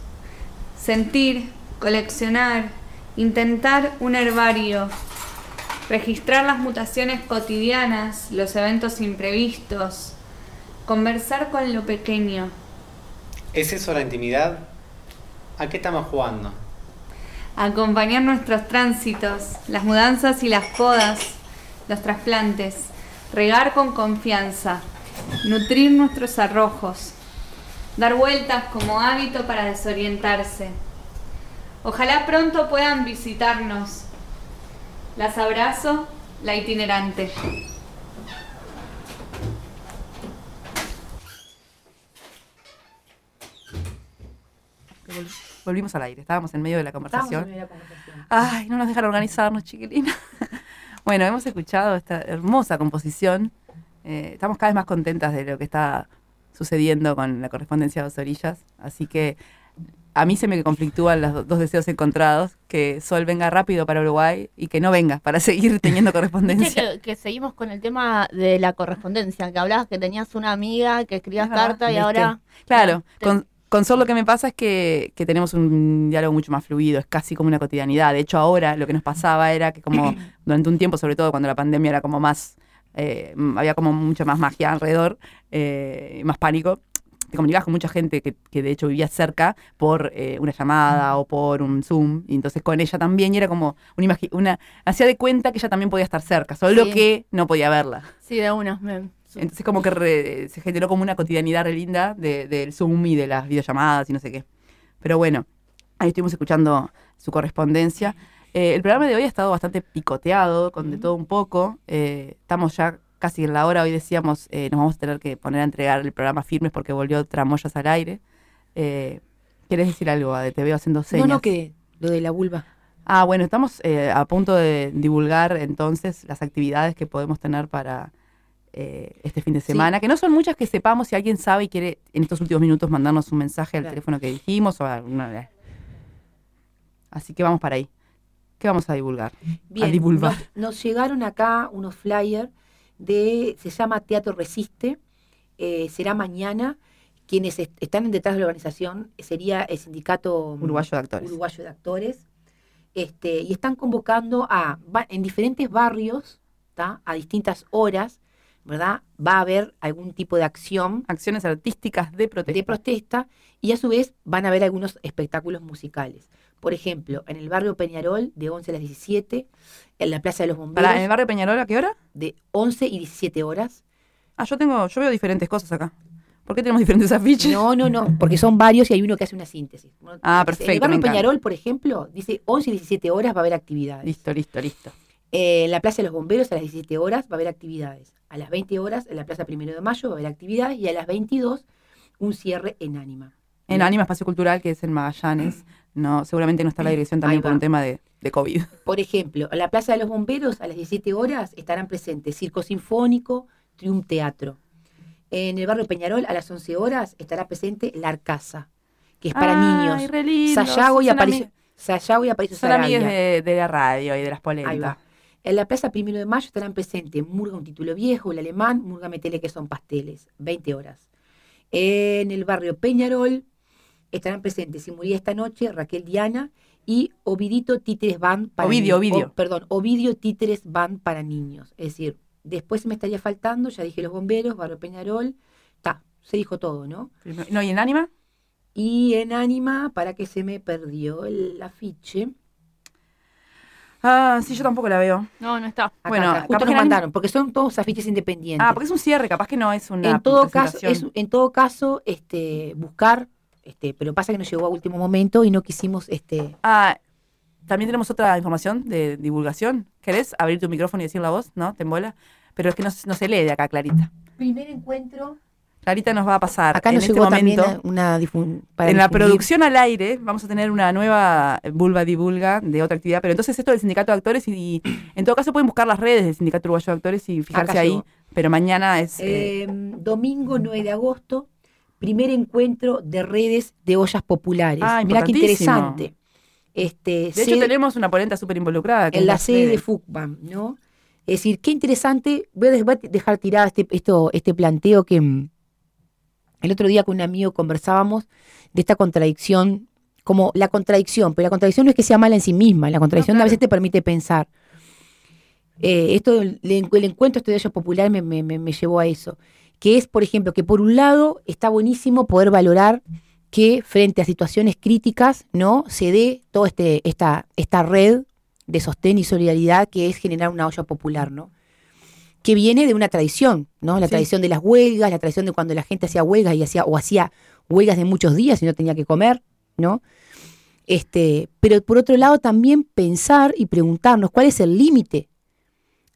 sentir, coleccionar, intentar un herbario, registrar las mutaciones cotidianas, los eventos imprevistos, conversar con lo pequeño, ¿Es eso la intimidad? ¿A qué estamos jugando? acompañar nuestros tránsitos, las mudanzas y las podas, los trasplantes, regar con confianza, nutrir nuestros arrojos, dar vueltas como hábito para desorientarse. Ojalá pronto puedan visitarnos. Las abrazo, la itinerante. Vol- Volvimos al aire, estábamos en medio de la conversación. en medio de la conversación. Ay, no nos dejaron organizarnos, chiquilina. bueno, hemos escuchado esta hermosa composición. Eh, estamos cada vez más contentas de lo que está sucediendo con la correspondencia de dos orillas. Así que a mí se me conflictúan los do- dos deseos encontrados, que Sol venga rápido para Uruguay y que no venga para seguir teniendo correspondencia. que, que seguimos con el tema de la correspondencia, que hablabas que tenías una amiga que escribías carta y ¿viste? ahora... Claro, con, con Sol lo que me pasa es que, que tenemos un diálogo mucho más fluido, es casi como una cotidianidad. De hecho, ahora lo que nos pasaba era que como durante un tiempo, sobre todo cuando la pandemia era como más, eh, había como mucha más magia alrededor, eh, más pánico, te comunicabas con mucha gente que, que de hecho vivía cerca por eh, una llamada o por un Zoom, y entonces con ella también, y era como una, una hacía de cuenta que ella también podía estar cerca, solo Sí. que no podía verla. Sí, de una. Entonces como que re- se generó como una cotidianidad re linda de- del Zoom y de las videollamadas y no sé qué. Pero bueno, ahí estuvimos escuchando su correspondencia. Eh, el programa de hoy ha estado bastante picoteado, con de todo un poco. Eh, estamos ya casi en la hora, hoy decíamos, eh, nos vamos a tener que poner a entregar el programa firmes porque volvió Tramoyas al aire. Eh, ¿Querés decir algo, Ade? Te veo haciendo señas. No, no, que lo de la vulva. Ah, bueno, estamos eh, a punto de divulgar entonces las actividades que podemos tener para eh, este fin de semana, que no son muchas que sepamos si alguien sabe y quiere en estos últimos minutos mandarnos un mensaje al Claro. teléfono que dijimos o alguna... Así que vamos para ahí. ¿Qué vamos a divulgar? a Bien, divulgar. nos, nos llegaron acá unos flyers de, se llama Teatro Resiste, eh, será mañana. Quienes est- están detrás de la organización sería el sindicato mm, Uruguayo de Actores. Uruguayo de Actores. Este, y están convocando a, en diferentes barrios, ¿tá? a distintas horas, ¿verdad? Va a haber algún tipo de acción. Acciones artísticas de protesta. De protesta, y a su vez van a haber algunos espectáculos musicales. Por ejemplo, en el barrio Peñarol, de 11 a las 17, en la Plaza de los Bomberos. ¿En el barrio Peñarol a qué hora? De 11 y 17 horas. Ah, yo tengo, yo veo diferentes cosas acá. ¿Por qué tenemos diferentes afiches? No, no, no, porque son varios y hay uno que hace una síntesis. Ah, En perfecto. el barrio. Peñarol, por ejemplo, dice 11 y 17 horas va a haber actividades. Listo, listo, listo. Eh, en la Plaza de los Bomberos a las 17 horas va a haber actividades. A las 20 horas en la Plaza Primero de Mayo va a haber actividades y a las 22 un cierre en Ánima. En Anima Espacio Cultural, que es en Magallanes. No, seguramente no está la dirección también por un tema de, de COVID. Por ejemplo, en la Plaza de los Bomberos a las 17 horas estarán presentes Circo Sinfónico, Trium Teatro. En el barrio Peñarol a las 11 horas estará presente La Arcasa, que es para Ay, niños. Sayago y Aparicio, Sayago y Aparicio Son Sarabia. amigues de, de la radio y de las polentas. En la Plaza Primero de Mayo estarán presentes Murga un título viejo, el alemán, Murga Metele que son pasteles, 20 horas. En el barrio Peñarol estarán presentes Si moría esta noche, Raquel Diana y Ovidito Títeres Band para Ovidio, ni- Ovidio. o- perdón, Ovidio Títeres Band para niños. Es decir, después me estaría faltando, ya dije los bomberos, barrio Peñarol, está, se dijo todo, ¿no? No, ¿y en Anima? Y en Ánima, para que se me perdió el afiche. Ah, sí, yo tampoco la veo. No, no está. Acá, Bueno, acá, justo nos mandaron, porque son todos afiches independientes. Ah, porque es un cierre, capaz que no es una en todo caso, es- en todo caso, este, buscar, este, pero pasa que nos llegó a último momento y no quisimos, este, Ah, también tenemos otra información de divulgación. ¿Querés abrir tu micrófono y decir la voz? ¿No? ¿Te embola? Pero es que no, se- no se lee de acá, Clarita. primer encuentro. Clarita nos va a pasar Acá en nos este llegó momento. también una difun- para en la producción al aire vamos a tener una nueva vulva divulga de otra actividad, pero entonces esto del sindicato de actores y, y en todo caso pueden buscar las redes del sindicato uruguayo de actores y fijarse Acá ahí, llegó. pero mañana es eh, Eh, domingo 9 de agosto, primer encuentro de redes de ollas populares. Ah, Mirá qué interesante. Este, de hecho tenemos una polenta súper involucrada en la sede de. FUCBAM, ¿no? Es decir, qué interesante, voy a dejar tirado este, esto, este planteo que mm, el otro día con un amigo conversábamos de esta contradicción, como la contradicción, pero la contradicción no es que sea mala en sí misma, la contradicción a veces te permite pensar. Eh, esto, el, el encuentro de ellos popular me- me llevó a eso, que es, por ejemplo, que por un lado está buenísimo poder valorar que frente a situaciones críticas, ¿no? Se dé toda este, esta, esta red de sostén y solidaridad que es generar una olla popular, ¿no? Que viene de una tradición, ¿no? La Sí. tradición de las huelgas, la tradición de cuando la gente hacía huelgas y hacía, o hacía huelgas de muchos días y no tenía que comer, ¿no? Este, pero por otro lado también pensar y preguntarnos cuál es el límite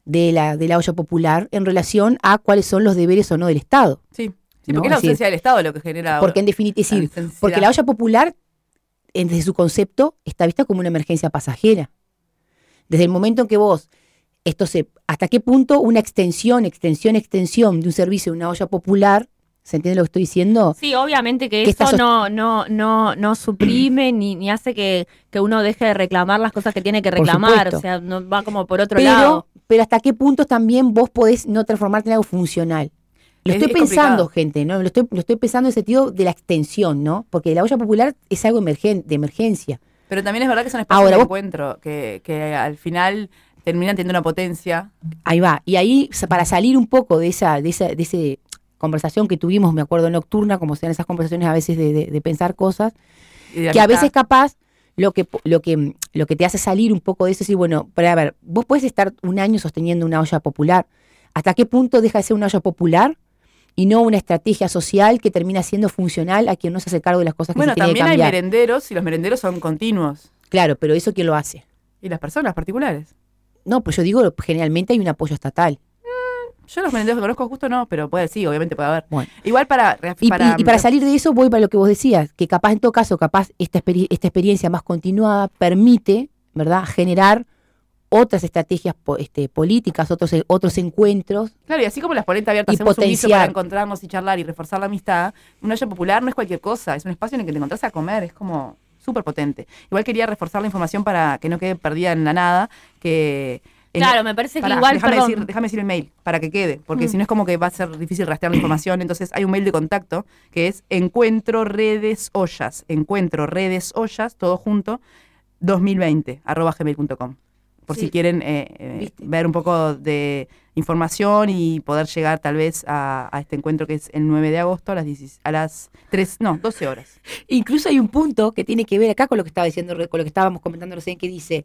de la, de la olla popular en relación a cuáles son los deberes o no del Estado. Sí, sí ¿no? porque es la decir, ausencia del Estado lo que genera porque en definitiva, decir, porque la olla popular, desde su concepto, está vista como una emergencia pasajera. Desde el momento en que vos, esto se, hasta qué punto una extensión, extensión, extensión de un servicio de una olla popular, ¿se entiende lo que estoy diciendo? Sí, obviamente que Que eso no, no, no, no suprime ni, ni hace que, que uno deje de reclamar las cosas que tiene que reclamar. O sea, no va como por otro pero, lado. pero hasta qué punto también vos podés no transformarte en algo funcional. Lo Es- estoy es pensando, complicado. gente, ¿no? Lo estoy, lo estoy pensando en el sentido de la extensión, ¿no? Porque la olla popular es algo emergen- de emergencia. Pero también es verdad que son espacios Ahora, de vos- encuentro que, que al final terminan teniendo una potencia. Ahí va. Y ahí, para salir un poco de esa, de esa, de ese, conversación que tuvimos, me acuerdo, nocturna, como sean esas conversaciones a veces de, de- de pensar cosas, que a veces capaz lo que, lo, que, lo que te hace salir un poco de eso es decir, bueno, pero a ver, vos puedes estar un año sosteniendo una olla popular. ¿Hasta qué punto deja de ser una olla popular y no una estrategia social que termina siendo funcional a quien no se hace cargo de las cosas que Bueno, se tiene que también hay cambiar? merenderos y los merenderos son continuos. Claro, pero eso quién lo hace. ¿Y las personas particulares? No, pues yo digo, generalmente hay un apoyo estatal. Yo los merenderos que conozco justo no, pero puede sí, obviamente puede haber. Igual para, Y para, y- y para salir de eso voy para lo que vos decías, que capaz en todo caso, capaz esta, esta experiencia más continuada permite, ¿verdad?, generar otras estrategias este, políticas, otros, otros encuentros. Claro, y así como las polenta abiertas hacemos un potenciar. para encontrarnos y charlar y reforzar la amistad, una olla popular no es cualquier cosa, es un espacio en el que te encontrás a comer, es como súper potente. Igual quería reforzar la información para que no quede perdida en la nada, que... Claro, me parece que Pará, igual, Déjame decir, déjame decir el mail para que quede, porque Mm. si no es como que va a ser difícil rastrear la información. Entonces hay un mail de contacto que es encuentro redes ollas, encuentro redes ollas, todo junto, 2020, arroba gmail.com. Por Sí. si quieren eh, eh, ver un poco de información y poder llegar tal vez a, a este encuentro que es el 9 de agosto a las, 16 a las 3, no, 12 horas. Incluso hay un punto que tiene que ver acá con lo que estaba diciendo, con lo que estábamos comentando recién, que dice,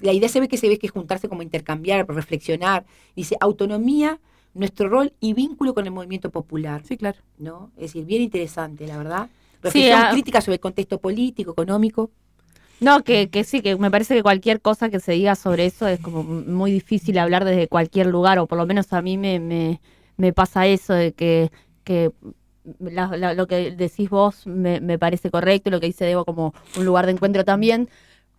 la idea se ve que se ve que es juntarse como intercambiar, reflexionar. Dice, autonomía, nuestro rol y vínculo con el movimiento popular. Sí, claro. ¿No? Es decir, bien interesante, la verdad. Sí, Reflexión ah. crítica sobre el contexto político, económico. No, que, que sí, que me parece que cualquier cosa que se diga sobre eso es como muy difícil hablar desde cualquier lugar, o por lo menos a mí me, me, me pasa eso de que, que la- la- lo que decís vos me, me parece correcto, lo que dice Debo como un lugar de encuentro también.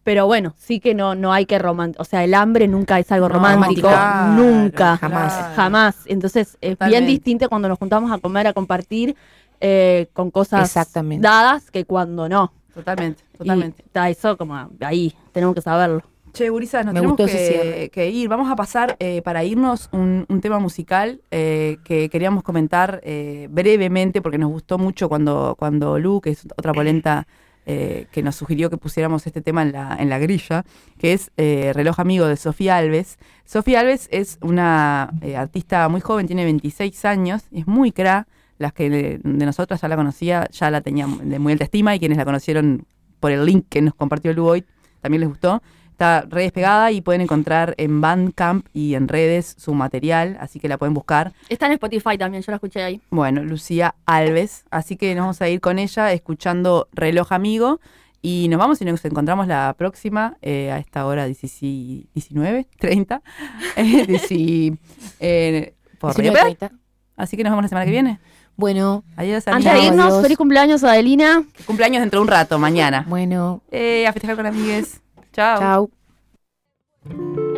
Pero bueno, sí que no, no hay que romantizar. O sea, el hambre nunca es algo No, romántico. claro, nunca. jamás. Jamás. Entonces, es bien distinto cuando nos juntamos a comer, a compartir eh, con cosas dadas que cuando no. Totalmente, Y totalmente. está eso como ahí, tenemos que saberlo. Che, Gurisas, nos Me tenemos que, ir. Vamos a pasar eh, para irnos un, un tema musical eh, que queríamos comentar eh, brevemente porque nos gustó mucho cuando, cuando Lu, que es otra polenta eh, que nos sugirió que pusiéramos este tema en la, en la grilla, que es eh, Reloj Amigo de Sofía Alves. Sofía Alves es una eh, artista muy joven, tiene 26 años, es muy cra. Las que de, de nosotras ya la conocía, ya la tenían de muy alta estima y quienes la conocieron por el link que nos compartió Lu hoy también les gustó. Está re despegada y pueden encontrar en Bandcamp y en redes su material, así que la pueden buscar. Está en Spotify también, yo la escuché ahí. Bueno, Lucía Alves, así que nos vamos a ir con ella escuchando Reloj Amigo y nos vamos y nos encontramos la próxima eh, a esta hora 19, 19 30, eh, eh, por Radio 19, Pet. Así que nos vemos la semana que viene. Bueno, adiós. Antes de irnos, feliz cumpleaños Adelina. Cumpleaños dentro de un rato, mañana. Bueno. Eh, a festejar con amigues. Chao. Chao.